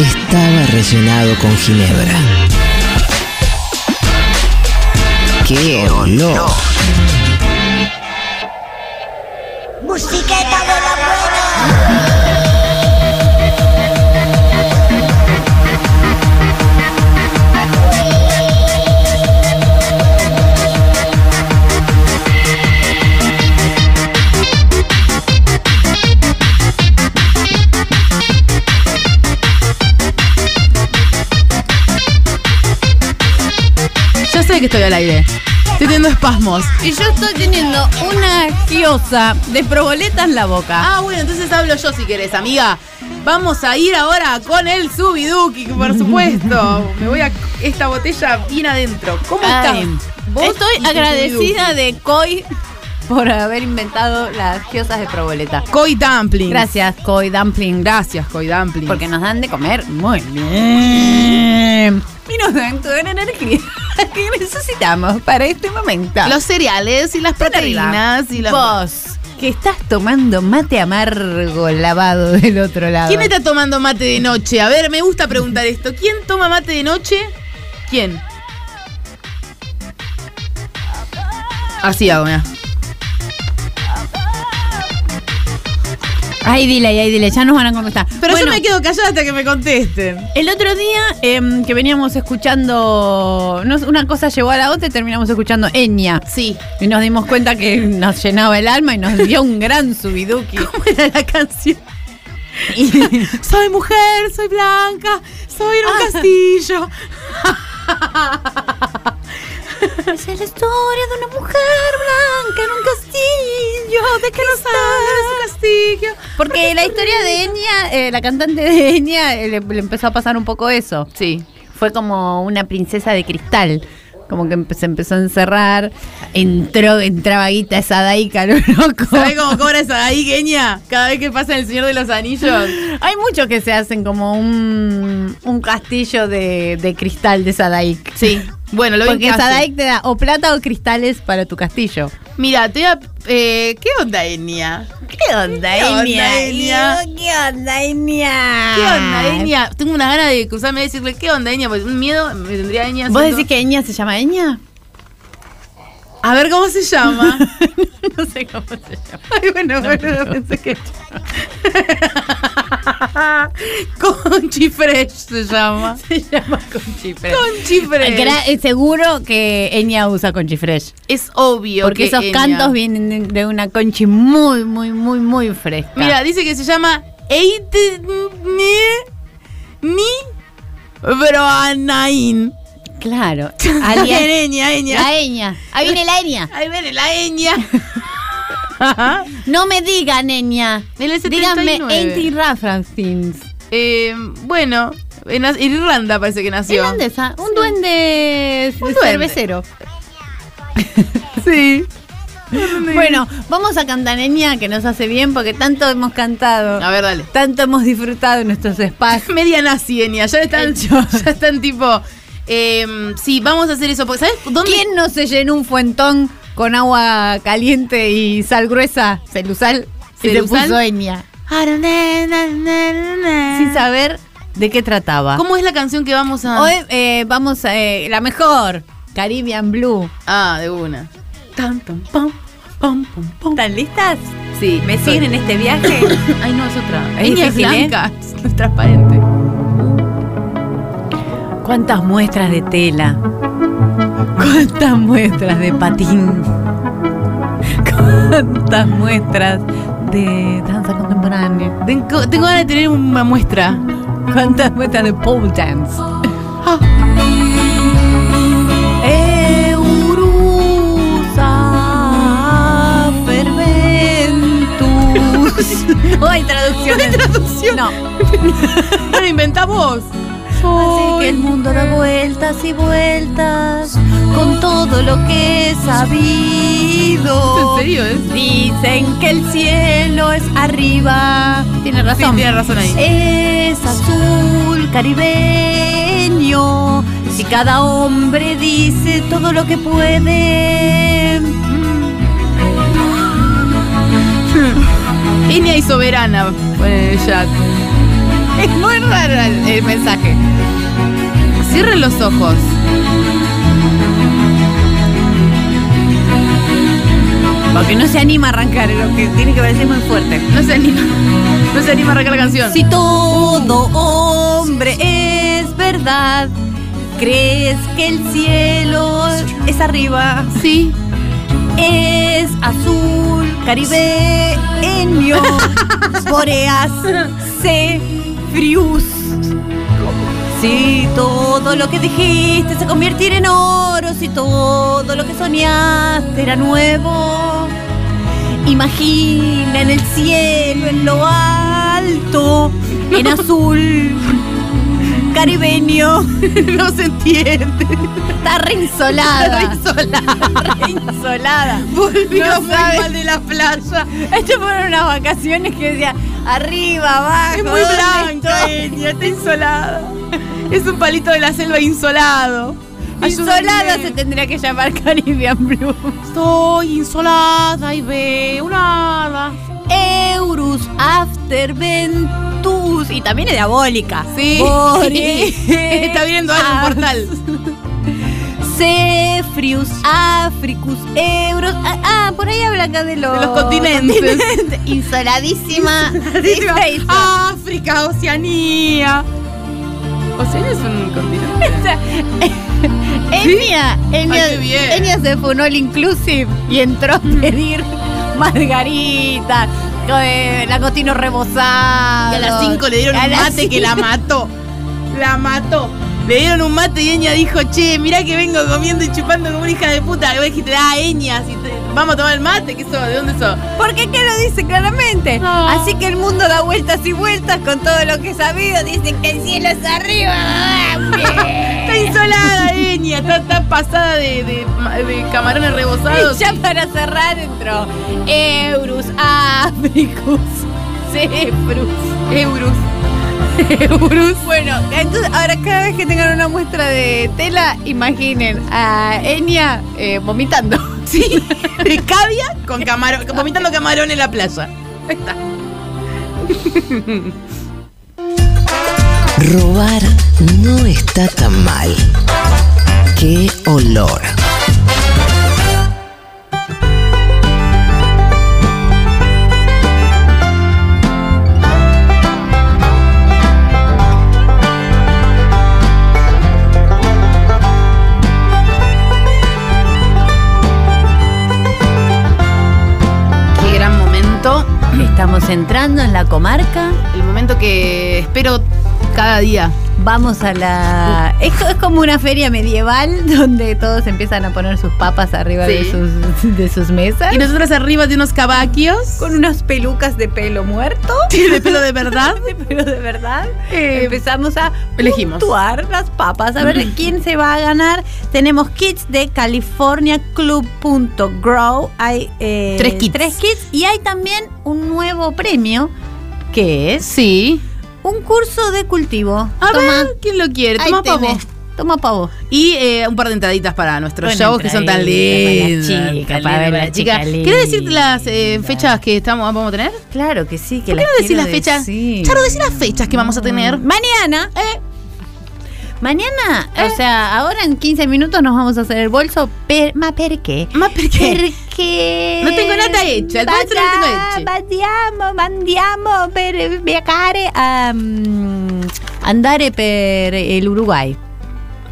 estaba rellenado con ginebra. ¡Qué olor! Musiqueta sé que estoy al aire. Estoy teniendo espasmos. Y yo estoy teniendo una giosa de proboleta en la boca. Ah, bueno, entonces hablo yo si querés, amiga. Vamos a ir ahora con el Subiduki, por supuesto. Me voy a esta botella bien adentro. ¿Cómo Ay, estás? Vos Estoy agradecida de Coy por haber inventado las giosas de proboleta. Koi Dumpling. Gracias, Coy Dumpling. Gracias, Koi Dumpling. Porque nos dan de comer muy bien. Y nos dan toda la energía que necesitamos para este momento. Los cereales y las proteínas y las. Vos, que estás tomando mate amargo lavado del otro lado. ¿Quién está tomando mate de noche? A ver, me gusta preguntar esto. ¿Quién toma mate de noche? ¿Quién? Así hago, mira. Ay, dile, ay, dile, ya nos van a contestar. Pero Bueno, yo me quedo callada hasta que me contesten. El otro día em, que veníamos escuchando, no, una cosa llevó a la otra y terminamos escuchando Enya. Sí. Y nos dimos cuenta que nos llenaba el alma y nos dio un gran subiduki. ¿Cómo era la canción? soy mujer, soy blanca, soy en un castillo. Es la historia de una mujer blanca en un castillo de que Porque la historia de Enya, eh, la cantante de Enya, eh, le, le empezó a pasar un poco eso. Sí. Fue como una princesa de cristal. Como que se empezó a encerrar, entró, entraba guita esa daica, lo loco. ¿Sabes cómo cobra esa Kenia? Cada vez que pasa el Señor de los Anillos. Hay muchos que se hacen como un, un castillo de, de cristal de Sadaik. Sí. Bueno, lo Porque. Sadaik te da o plata o cristales para tu castillo. Mira, te voy a. eh, ¿Qué onda, Enya? ¿Qué onda. Enya? ¿Qué onda, Enya? ¿Qué onda, Enya? Tengo una gana de cruzarme y decirle, ¿qué onda, Enya? Porque un miedo me tendría Enya. ¿Vos decís que Enya se llama Enya? A ver cómo se llama. no sé cómo se llama. Ay, bueno, bueno, pensé que. Conchi Fresh se llama. Se llama Conchi Fresh. Conchi Fresh. Eh, seguro que Enya usa Conchi Fresh. Es obvio Porque que esos Enya- cantos vienen de, una Conchi muy, muy, muy, muy fresca. Mira, dice que se llama ni ni Broanain. Claro. Alias Enya, Enya. La Enya. Ahí viene la Enya. Ahí viene la Enya. No me digan el Díganme 79. Enti Rafranstins. Eh, bueno, en Irlanda parece que nació. Irlandesa. Un duende Un cervecero. Sí. Bueno, vamos a cantar Enya que nos hace bien porque tanto hemos cantado. A ver, dale. Tanto hemos disfrutado en nuestros espacios. Media nazi, Enya. Ya están, ya están tipo. Eh, sí, vamos a hacer eso. Porque, ¿Sabes dónde? ¿Quién no se llenó un fuentón con agua caliente y sal gruesa? Celusal. Y se ¿Celusal? puso Enya. Sin saber ¿De qué trataba? ¿Cómo es la canción que vamos a...? Hoy eh, vamos a... eh, la mejor, Caribbean Blue. Ah, de una. Tan, tan, pam, pam, pam, pam. ¿Están listas? Sí. ¿Me siguen en este viaje? Ay, no, es otra. Es es difícil, ¿eh? blanca, es transparente. ¿Cuántas muestras de tela? ¿Cuántas muestras de patín? ¿Cuántas muestras de danza contemporánea? Tengo, tengo ganas de tener una muestra. ¿Cuántas muestras de pole dance? Eurusa ferventus. No hay traducción. No hay traducción. No. No lo inventá vos. Así que el mundo da vueltas y vueltas con todo lo que he sabido. ¿En serio, eh? Dicen que el cielo es arriba. Tiene razón. Sí, tiene razón ahí. Es azul caribeño. Si cada hombre dice todo lo que puede. Enya y soberana. Pone en el chat. Es muy raro el, el mensaje. Cierren los ojos. Porque no se anima a arrancar, lo que tiene que parecer muy fuerte. No se anima. No se anima a arrancar la canción. Si todo hombre es verdad, ¿crees que el cielo es arriba? Sí. Es azul, caribeño, boreas, C, Si todo lo que dijiste se convirtiera en oro, si todo lo que soñaste era nuevo, imagina en el cielo, en lo alto, en azul, caribeño. No se entiende. Está reinsolada. Está reinsolada. Reinsolada. Volvió No mal de la playa. Estas fueron unas vacaciones que decía arriba, abajo. Es muy ¿dónde blanca? Enya, está insolada. Es un palito de la selva insolado. Insolada Ayúdenme. se tendría que llamar Caribbean Blue. Estoy insolada y veo nada. Eurus After Ventus. Y también es diabólica. Sí. Está viendo algo en portal. Cefrius, Africus, Euros. Ah, ah, por ahí habla acá de los, De los continentes. Insoladísima. Insoladísima. África, Oceanía. Oceanía es un continente. Enya, Enya. Enya se fue un all inclusive y entró a pedir margarita, eh, langostino rebozado. Y a las 5 le dieron un mate que la cinco. mató. La mató. Le dieron un mate y Eña dijo, che, mirá que vengo comiendo y chupando como una hija de puta. Y vos dijiste, ah, Eña, si te- vamos a tomar el mate, ¿qué sos? ¿De dónde sos? Porque qué lo dice claramente. No. Así que el mundo da vueltas y vueltas con todo lo que he sabido. Dicen que el cielo es arriba. Está insolada, Eña, está, está pasada de, de- de camarones rebozados. Y ya para cerrar entró Eurus, Africus, Ceprus. Eurus. Bueno, entonces ahora cada vez que tengan una muestra de tela, imaginen a Enya eh, vomitando. Sí, de cavia con camarón, vomitando camarón en la playa. Ahí está. Robar no está tan mal. ¡Qué olor! Estamos entrando en la comarca. El momento que espero cada día. Vamos a la. Esto es como una feria medieval donde todos empiezan a poner sus papas arriba de, sus, de sus mesas. Y nosotros arriba de unos cabaquios. con unas pelucas de pelo muerto. de pelo de verdad. de pelo de verdad. Eh, Empezamos a elegimos. puntuar las papas. A ver quién se va a ganar. Tenemos kits de californiaclub.grow. Hay eh, Tres kits. Tres kits. Y hay también un nuevo premio que es Sí. Un curso de cultivo. A Toma. ver, ¿quién lo quiere? Toma pavo. Toma pa' vos. Y eh, un par de entraditas para nuestros shows que son tan entradita para la lindos. chica, tan para ver lindos la chica ¿Quieres decir las eh, fechas que estamos, vamos a tener? Claro que sí, que ¿Por qué las no decir las fechas? Charo, decir las fechas que vamos a tener. Mañana. Eh. Mañana, o sea, ahora en 15 minutos nos vamos a hacer el bolso. Per, ma perché? Ma perché? Perché No tengo nada hecho, el bolso non lo tengo hecho. Andiamo, andiamo per viagare a mm, andare per el Uruguay.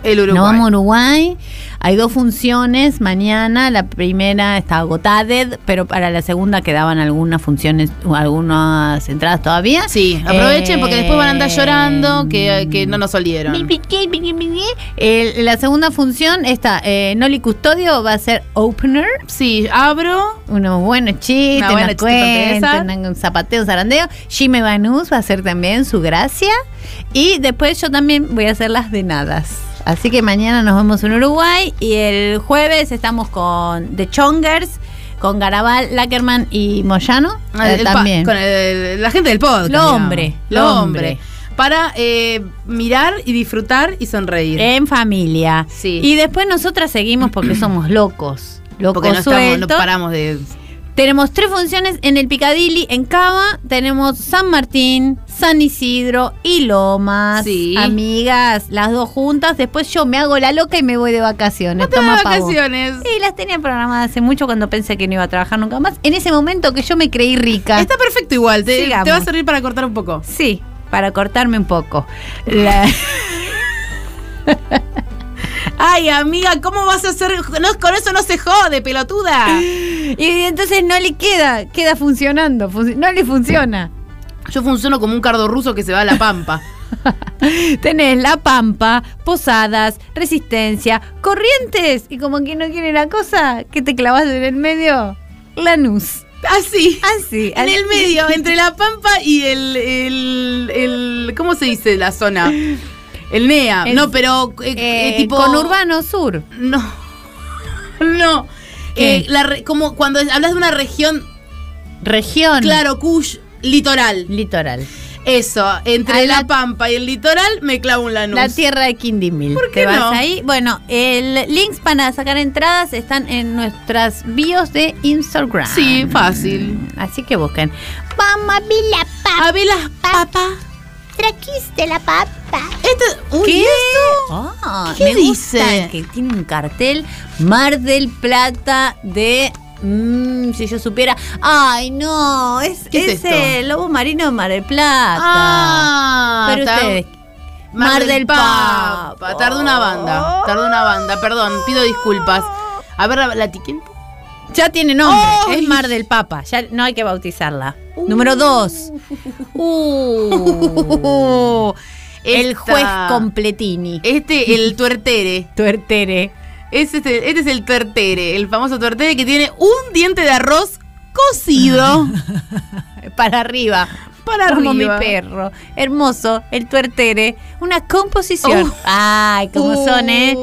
El Uruguay. Nos vamos a Uruguay. Hay dos funciones mañana. La primera está agotada, pero para la segunda quedaban algunas funciones, algunas entradas todavía. Sí, aprovechen porque después van a andar Eh, llorando que, que no nos olieron. El- la segunda función está eh, Noli Custodio va a ser opener. Sí, abro. Unos buenos chistes, Una buena cuentos, un zapateo, un zarandeo. Jimmy Banús va a hacer también su gracia. Y después yo también voy a hacer las de nadas. Así que mañana nos vemos en Uruguay. Y el jueves estamos con The Chongers, con Garabal, Lackerman y Moyano. Ah, eh, el pa- también. con el- la gente del podcast. Lo hombre, Lo hombre. Para eh, mirar y disfrutar y sonreír. En familia. Sí. Y después nosotras seguimos porque somos locos. Locos porque no, estamos, no paramos de. Tenemos tres funciones en el Picadilly, en Cava. Tenemos San Martín, San Isidro y Lomas. Sí. Amigas, las dos juntas. Después yo me hago la loca y me voy de vacaciones. No te Toma vacaciones. Sí, las tenía programadas hace mucho cuando pensé que no iba a trabajar nunca más. En ese momento que yo me creí rica. Está perfecto igual. Te, Sigamos. te va a servir para cortar un poco. Sí, para cortarme un poco. La- Ay, amiga, ¿cómo vas a hacer? No, con eso no se jode, pelotuda. y entonces no le queda, queda funcionando. func- no le funciona. Yo funciono como un cardo ruso que se va a la pampa. Tenés La Pampa, Posadas, Resistencia, Corrientes y como quien no quiere la cosa, que te clavas en el medio, Lanús. Así. Así. En el medio, entre la pampa y el, el, el- ¿Cómo se dice la zona? El NEA. El- no, pero eh, Eh, eh, tipo. Con Urbano Sur. No. No. Eh, la como cuando hablas de una región. Región. Claro, Kush, litoral. Litoral. Eso, entre la, la- pampa y el litoral me clavo un lanús. La tierra de Quindimil. ¿Por qué ¿Te vas no? ahí? Bueno, el links para sacar entradas están en nuestras bios de Instagram. Sí, fácil. Así que busquen. Vamos a ver la papa. A ver las papas. Trajiste la papa. Esto, ¿Qué? ¿y esto? Ah, ¿Qué me gusta dice? que tiene un cartel Mar del Plata de mm, si yo supiera. Ay, no, es, ¿Qué es es esto? el lobo marino de Mar del Plata. Ah, Pero ustedes. Mar, del Papa. Tardó una banda. Tardó una banda, perdón, pido disculpas. A ver, la, la. Ya tiene nombre. Es Mar del Papa. Ya no hay que bautizarla. Número dos. Uh, el juez completini. Este, el tuertere. Tuertere. Es este, este es el tuertere, el famoso tuertere que tiene un diente de arroz cocido. Para arriba. Para Como arriba. mi perro. Hermoso. El tuertere. Una composición. Uh. Ay, cómo son, ¿eh?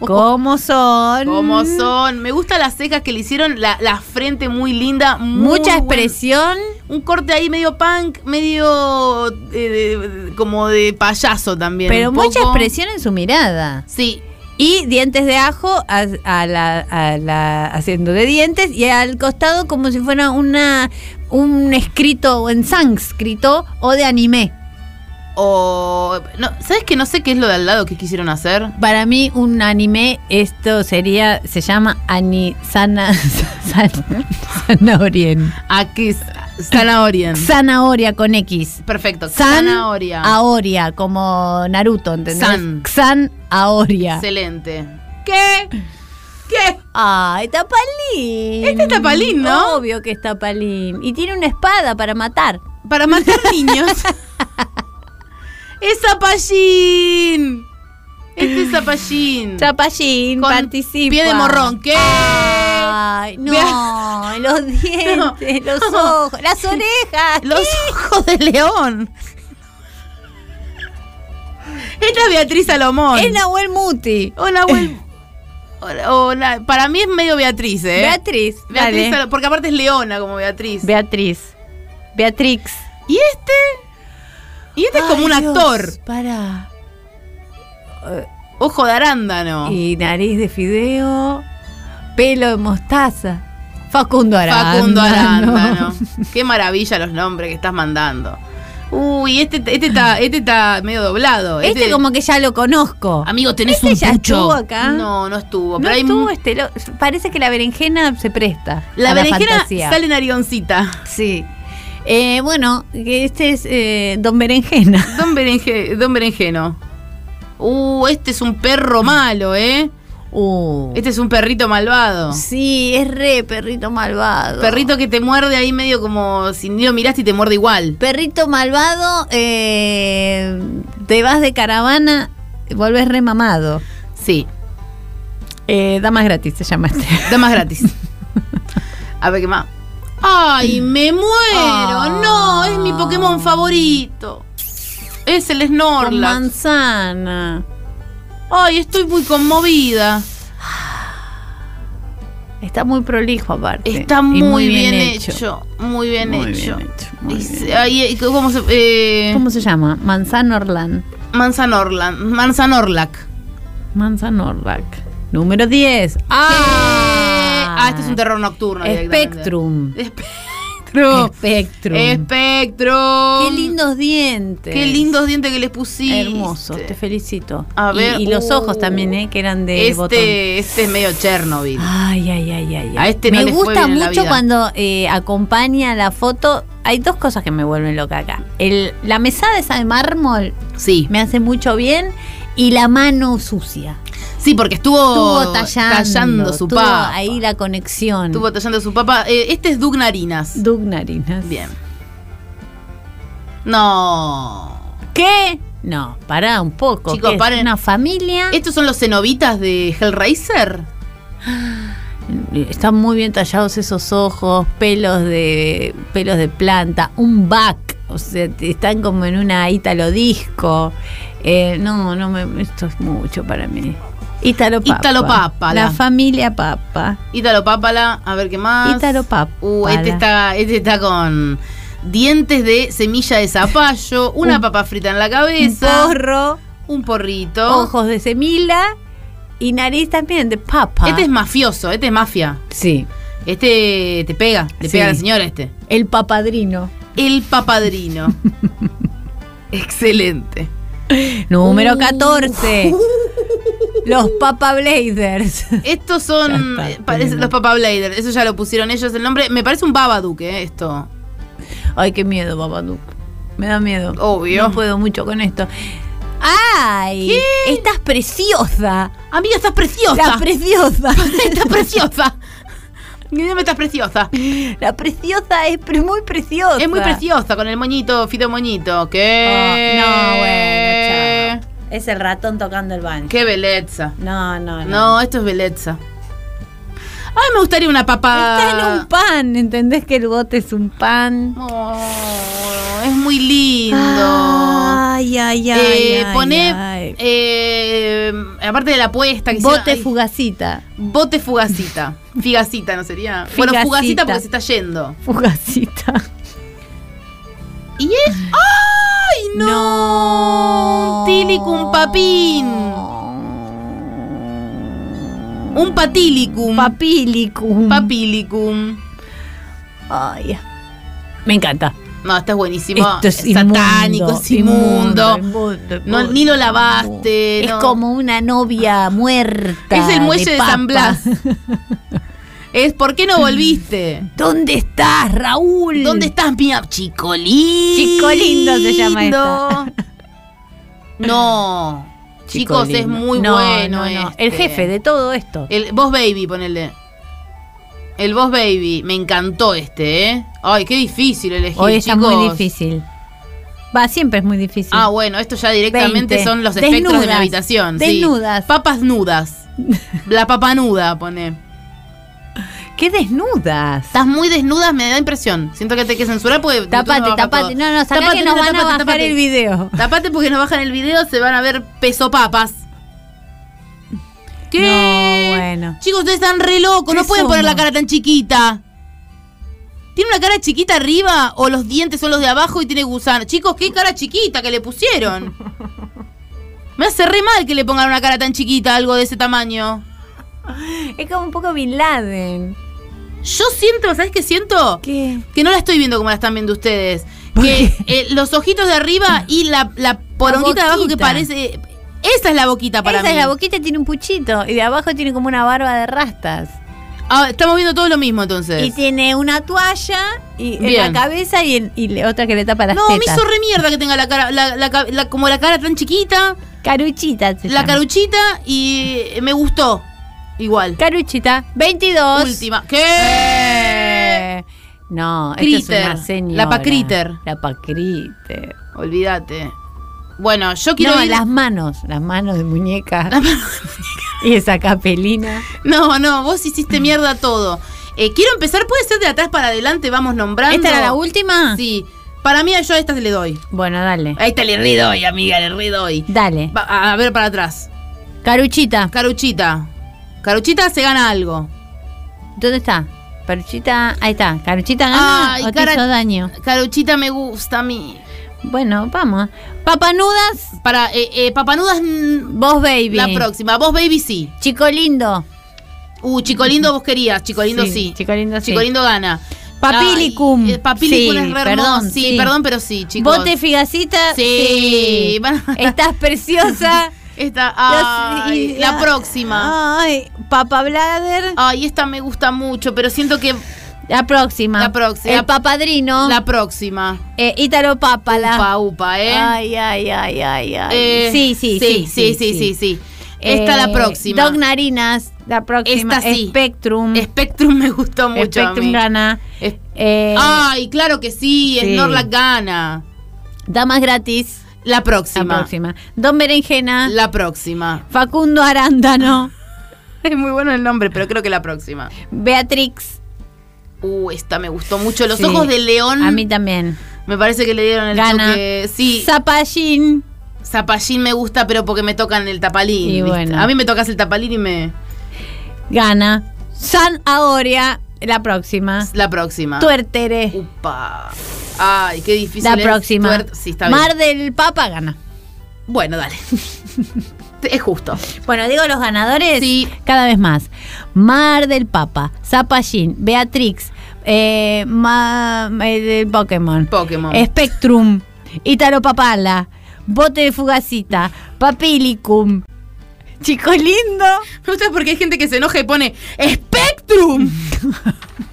¿Cómo son? ¿Cómo son? Me gustan las cejas que le hicieron, la, la frente muy linda. muy Mucha buen- expresión. un corte ahí medio punk, medio eh, de- como de payaso también. Pero mucha poco. expresión en su mirada. Sí. Y dientes de ajo a, a la, a la- haciendo de dientes y al costado como si fuera una un escrito en sánscrito o de anime. O. No, ¿Sabes que no sé qué es lo de al lado que quisieron hacer? Para mí un anime esto sería se llama ani sana, san- zanahorien. Aquí, Zanahoria. Zanahoria con X. Perfecto. Zanahoria. Aoria, como Naruto, ¿entendés? San. Xan Aoria. Excelente. ¿Qué? ¿Qué? Ay, Tapalín. Este es Tapalín, ¿no? Obvio que es Tapalín. Y tiene una espada para matar. Para matar niños. ¡Es Zapallín! Este es Zapallín. Tapallín Con participa. Pie de morrón. ¿Qué? Ay, no, los dientes, los ojos, las orejas. Los ojos de león. Esta es Beatriz Salomón. Es Nahuel Muti. O Nahuel. o- o na- para mí es medio Beatriz, ¿eh? Beatriz, Beatriz dale. Salo- porque aparte es leona como Beatriz. Beatriz. Beatrix. ¿Y este? Y este es como un Dios, actor. Para. Ojo de arándano. Y nariz de fideo. Pelo de mostaza. Facundo Arándano. Facundo Arándano. Qué maravilla los nombres que estás mandando. Uy, este, este, está, este está medio doblado. Este, como que ya lo conozco. Amigo, tenés ¿Este un ya pucho. estuvo acá? No, no estuvo. No pero estuvo este, lo- parece que la berenjena se presta. La a berenjena fantasía. sale narioncita. Sí. Eh, bueno, este es eh, Don Berenjena. Don, Berenge- Don Berenjeno. Uh, este es un perro malo, ¿eh? Uh. Este es un perrito malvado. Sí, es re perrito malvado. Perrito que te muerde ahí medio como si ni lo miraste y te muerde igual. Perrito malvado, eh, te vas de caravana, volvés remamado. Sí. Eh, damas gratis se llama este. Damas gratis. A ver qué más. ¡Ay, me muero! Ah. No, es mi Pokémon favorito. Es el Con Snorlax. manzana. Ay, estoy muy conmovida. Está muy prolijo aparte. Está muy, bien, hecho. Muy bien Muy hecho. bien hecho, muy Y bien. eh, ¿cómo, se, eh, ¿Cómo se llama? Manzanorland. Manzanorland. Manzanorlac. Manzanorlac. Número 10. ¡Ah! Ah, este es un terror nocturno. Spectrum. Spectrum. Spectrum. Spectrum. Qué lindos dientes. Qué lindos dientes que les pusiste. Hermoso, te felicito. A ver, y, los uh, ojos también, ¿eh? Que eran de botón. Este, este es medio Chernobyl. Ay, ay, ay, ay. A este no me gusta mucho cuando eh, acompaña la foto. Hay dos cosas que me vuelven loca acá. El, la mesada esa de mármol Sí. me hace mucho bien. Y la mano sucia. Sí, porque estuvo, Estuvo tallando, tallando su estuvo papa. ahí la conexión. Estuvo tallando su papa. Eh, este es Doug Narinas. Doug Narinas. Bien. No. ¿Qué? No, pará un poco. Chicos, paren. Una familia. ¿Estos son los cenobitas de Hellraiser? Están muy bien tallados esos ojos, pelos de pelos de planta, un back, o sea, están como en una ítalo disco. Eh, no, no me, esto es mucho para mí. Ítalo Papa. Ítalo Pápala. La familia Papa. Ítalo Pápala, a ver qué más. Ítalo Papa. Uh, este está, este está con dientes de semilla de zapallo, una Un- papa frita en la Un cabeza, porro, un porrito. ojos de semila y nariz también de papa. Este es mafioso, este es mafia. Sí. Este te pega, le Sí. pega a la señora este. El papadrino. El papadrino. Excelente. Número Uh. 14. Los Papa Blazers. Estos son está, eh, los Papa Bladers, eso ya lo pusieron ellos el nombre. Me parece un Babadook, eh, esto. Ay, qué miedo, Babadook. Me da miedo. Obvio. No puedo mucho con esto. ¡Ay! Estás preciosa. Amiga, estás preciosa. La preciosa. estás preciosa. Dime, estás preciosa. La preciosa es pre- muy preciosa. Es muy preciosa con el moñito, Fido Moñito. ¿Qué? Oh, no, bueno, chao. Es el ratón tocando el banjo. Qué belleza. No, no, no. No, esto es belleza. Ay, me gustaría una papa. Está en un pan, ¿entendés que el bote es un pan? Oh, es muy lindo. Ay, ay, ay. Eh, ay, poné, ay. eh, aparte de la apuesta que hicieron- Bote ay, fugacita. bote fugacita. Figacita, ¿no sería? Bueno, fugacita porque se está yendo. Fugacita. ¿Y es? ¡Ay, no! Tilicum papín. Un patilicum. Papilicum. Papilicum. Ay. Me encanta. No, este es buenísimo. Esto es satánico, inmundo, es inmundo. inmundo, No, ni lo lavaste. Es no. como una novia muerta. Es el muelle de. San Blas. es ¿por qué no volviste? ¿Dónde estás, Raúl? ¿Dónde estás, mi chico lindo? Chico lindo se llama esta. No. Chico Chicos, es muy No, bueno. no, no. este. El jefe de todo esto. El Boss Baby, ponele. El Boss Baby. Me encantó este, ¿eh? Ay, qué difícil elegir, Hoy está muy difícil. Va, siempre es muy difícil. Ah, bueno, esto ya directamente 20. son los espectros de mi Desnudas. habitación. sí. Desnudas. Papas nudas. La papa nuda, pone. ¿Qué desnudas? Estás muy desnudas, me da impresión. Siento que te hay que censurar porque. Tapate, tapate. todo. No, no, sacá Tapate, que nos nena, van a bajar tapate. el video. Tapate porque nos bajan el video, se van a ver peso papas. ¿Qué? No, bueno. Chicos, ustedes están re locos, no ¿Qué pueden poner la cara tan chiquita. ¿Tiene una cara chiquita arriba o los dientes son los de abajo y tiene gusano? Chicos, qué cara chiquita que le pusieron. Me hace re mal que le pongan una cara tan chiquita, algo de ese tamaño. Es como un poco Bin Laden. Yo siento, ¿sabes qué siento? ¿Qué? Que no la estoy viendo como la están viendo ustedes. Que eh, los ojitos de arriba y la, la poronguita de abajo que parece. Esa es la boquita para Esa mí. es la boquita tiene un puchito y de abajo tiene como una barba de rastas. Ah, estamos viendo todo lo mismo entonces. Y tiene una toalla y en la cabeza y, en- y otra que le tapa las no, me tetas. hizo re mierda que tenga la cara, la, la como la cara tan chiquita, Caruchita se la llama. caruchita y me gustó. Igual. Caruchita, 22. Última. ¿Qué? Eh, no, esta es una señora. La pacriter. La pacriter. Olvídate. Bueno, yo quiero no, ir- las manos, las manos de muñeca. y esa capelina. No, no, vos hiciste mierda todo. Eh, quiero empezar, puede ser de atrás para adelante, vamos nombrando. ¿Esta era la última? Sí. Para mí yo a esta le doy. Bueno, dale. A esta le re doy, amiga, le re doy. Dale. Va, a, a ver para atrás. Caruchita. Caruchita. Caruchita se gana algo. ¿Dónde está? Caruchita, ahí está. Caruchita gana Ay, o te hizo daño. Caruchita me gusta a mí. Bueno, vamos. Papanudas. Para, eh, eh, papanudas. mm, Vos, baby. La próxima. Vos, baby, sí. Chico lindo. Uh, Chico Lindo vos querías. Chico Lindo sí. Sí, Chico Lindo sí. Chico Lindo gana. Papilicum. Ay, eh, Papilicum Sí, es re perdón, hermoso. Sí, sí. perdón, pero sí, chicos. Bote figacita. Sí. Van- Estás preciosa. Esta, ay, la, la- próxima. Ay, Papa Blader. Ay, esta me gusta mucho, pero siento que La próxima. La próxima. El papadrino. la próxima. eh, Ítalo Pápala. Upa, upa, ¿eh? Ay, ay, ay, ay, ay. Eh, sí, sí, sí, sí, sí, sí, sí. Esta Eh, la próxima. Doc Narinas. La próxima. Esta sí. Spectrum. Spectrum me gustó mucho a Spectrum mí. gana. Es- Eh, Ay, claro que sí, sí. Snorlax gana. Damas gratis. La próxima. La próxima. Don Berenjena. La próxima. Facundo Arándano. Es muy bueno el nombre, pero creo que la próxima. Beatrix. Uh, esta me gustó mucho. Los Sí. ojos de león. A mí también. Me parece que le dieron el Gana. Sí. Zapallín. Zapallín me gusta, pero porque me tocan el tapalín. Y bueno. A mí me tocas el tapalín y me. Gana. San Aoria. La próxima. La próxima. Tuertere. Upa. Ay, qué difícil. La es. próxima. Sí, está bien. Mar del Papa gana. Bueno, dale. es justo. Bueno, digo los ganadores Sí. cada vez más. Mar del Papa, Zapallín, Beatrix, eh, ma- eh, Pokémon, Pokémon. Spectrum, Ítalo Papala, Bote de Fugacita, Papilicum, Chico Lindo. Me gusta porque hay gente que se enoja y pone Spectrum.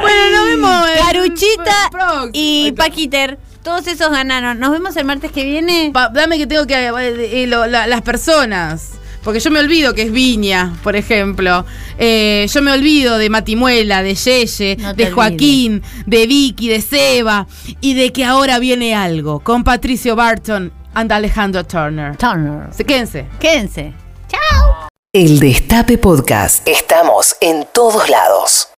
bueno, nos vemos. Caruchita y Paquiter. Todos esos ganaron. Nos vemos el martes que viene. Pa- dame que tengo que. eh, eh, lo- la- las personas. Porque yo me olvido que es Viña, por ejemplo. Eh, yo me olvido de Matimuela, de Yeye, No de Joaquín, de Vicky, de Seba. Y de que ahora viene algo con Patricio Barton and Alejandro Turner. Turner. Se quédense. Quédense. El Destape Podcast. Estamos en todos lados.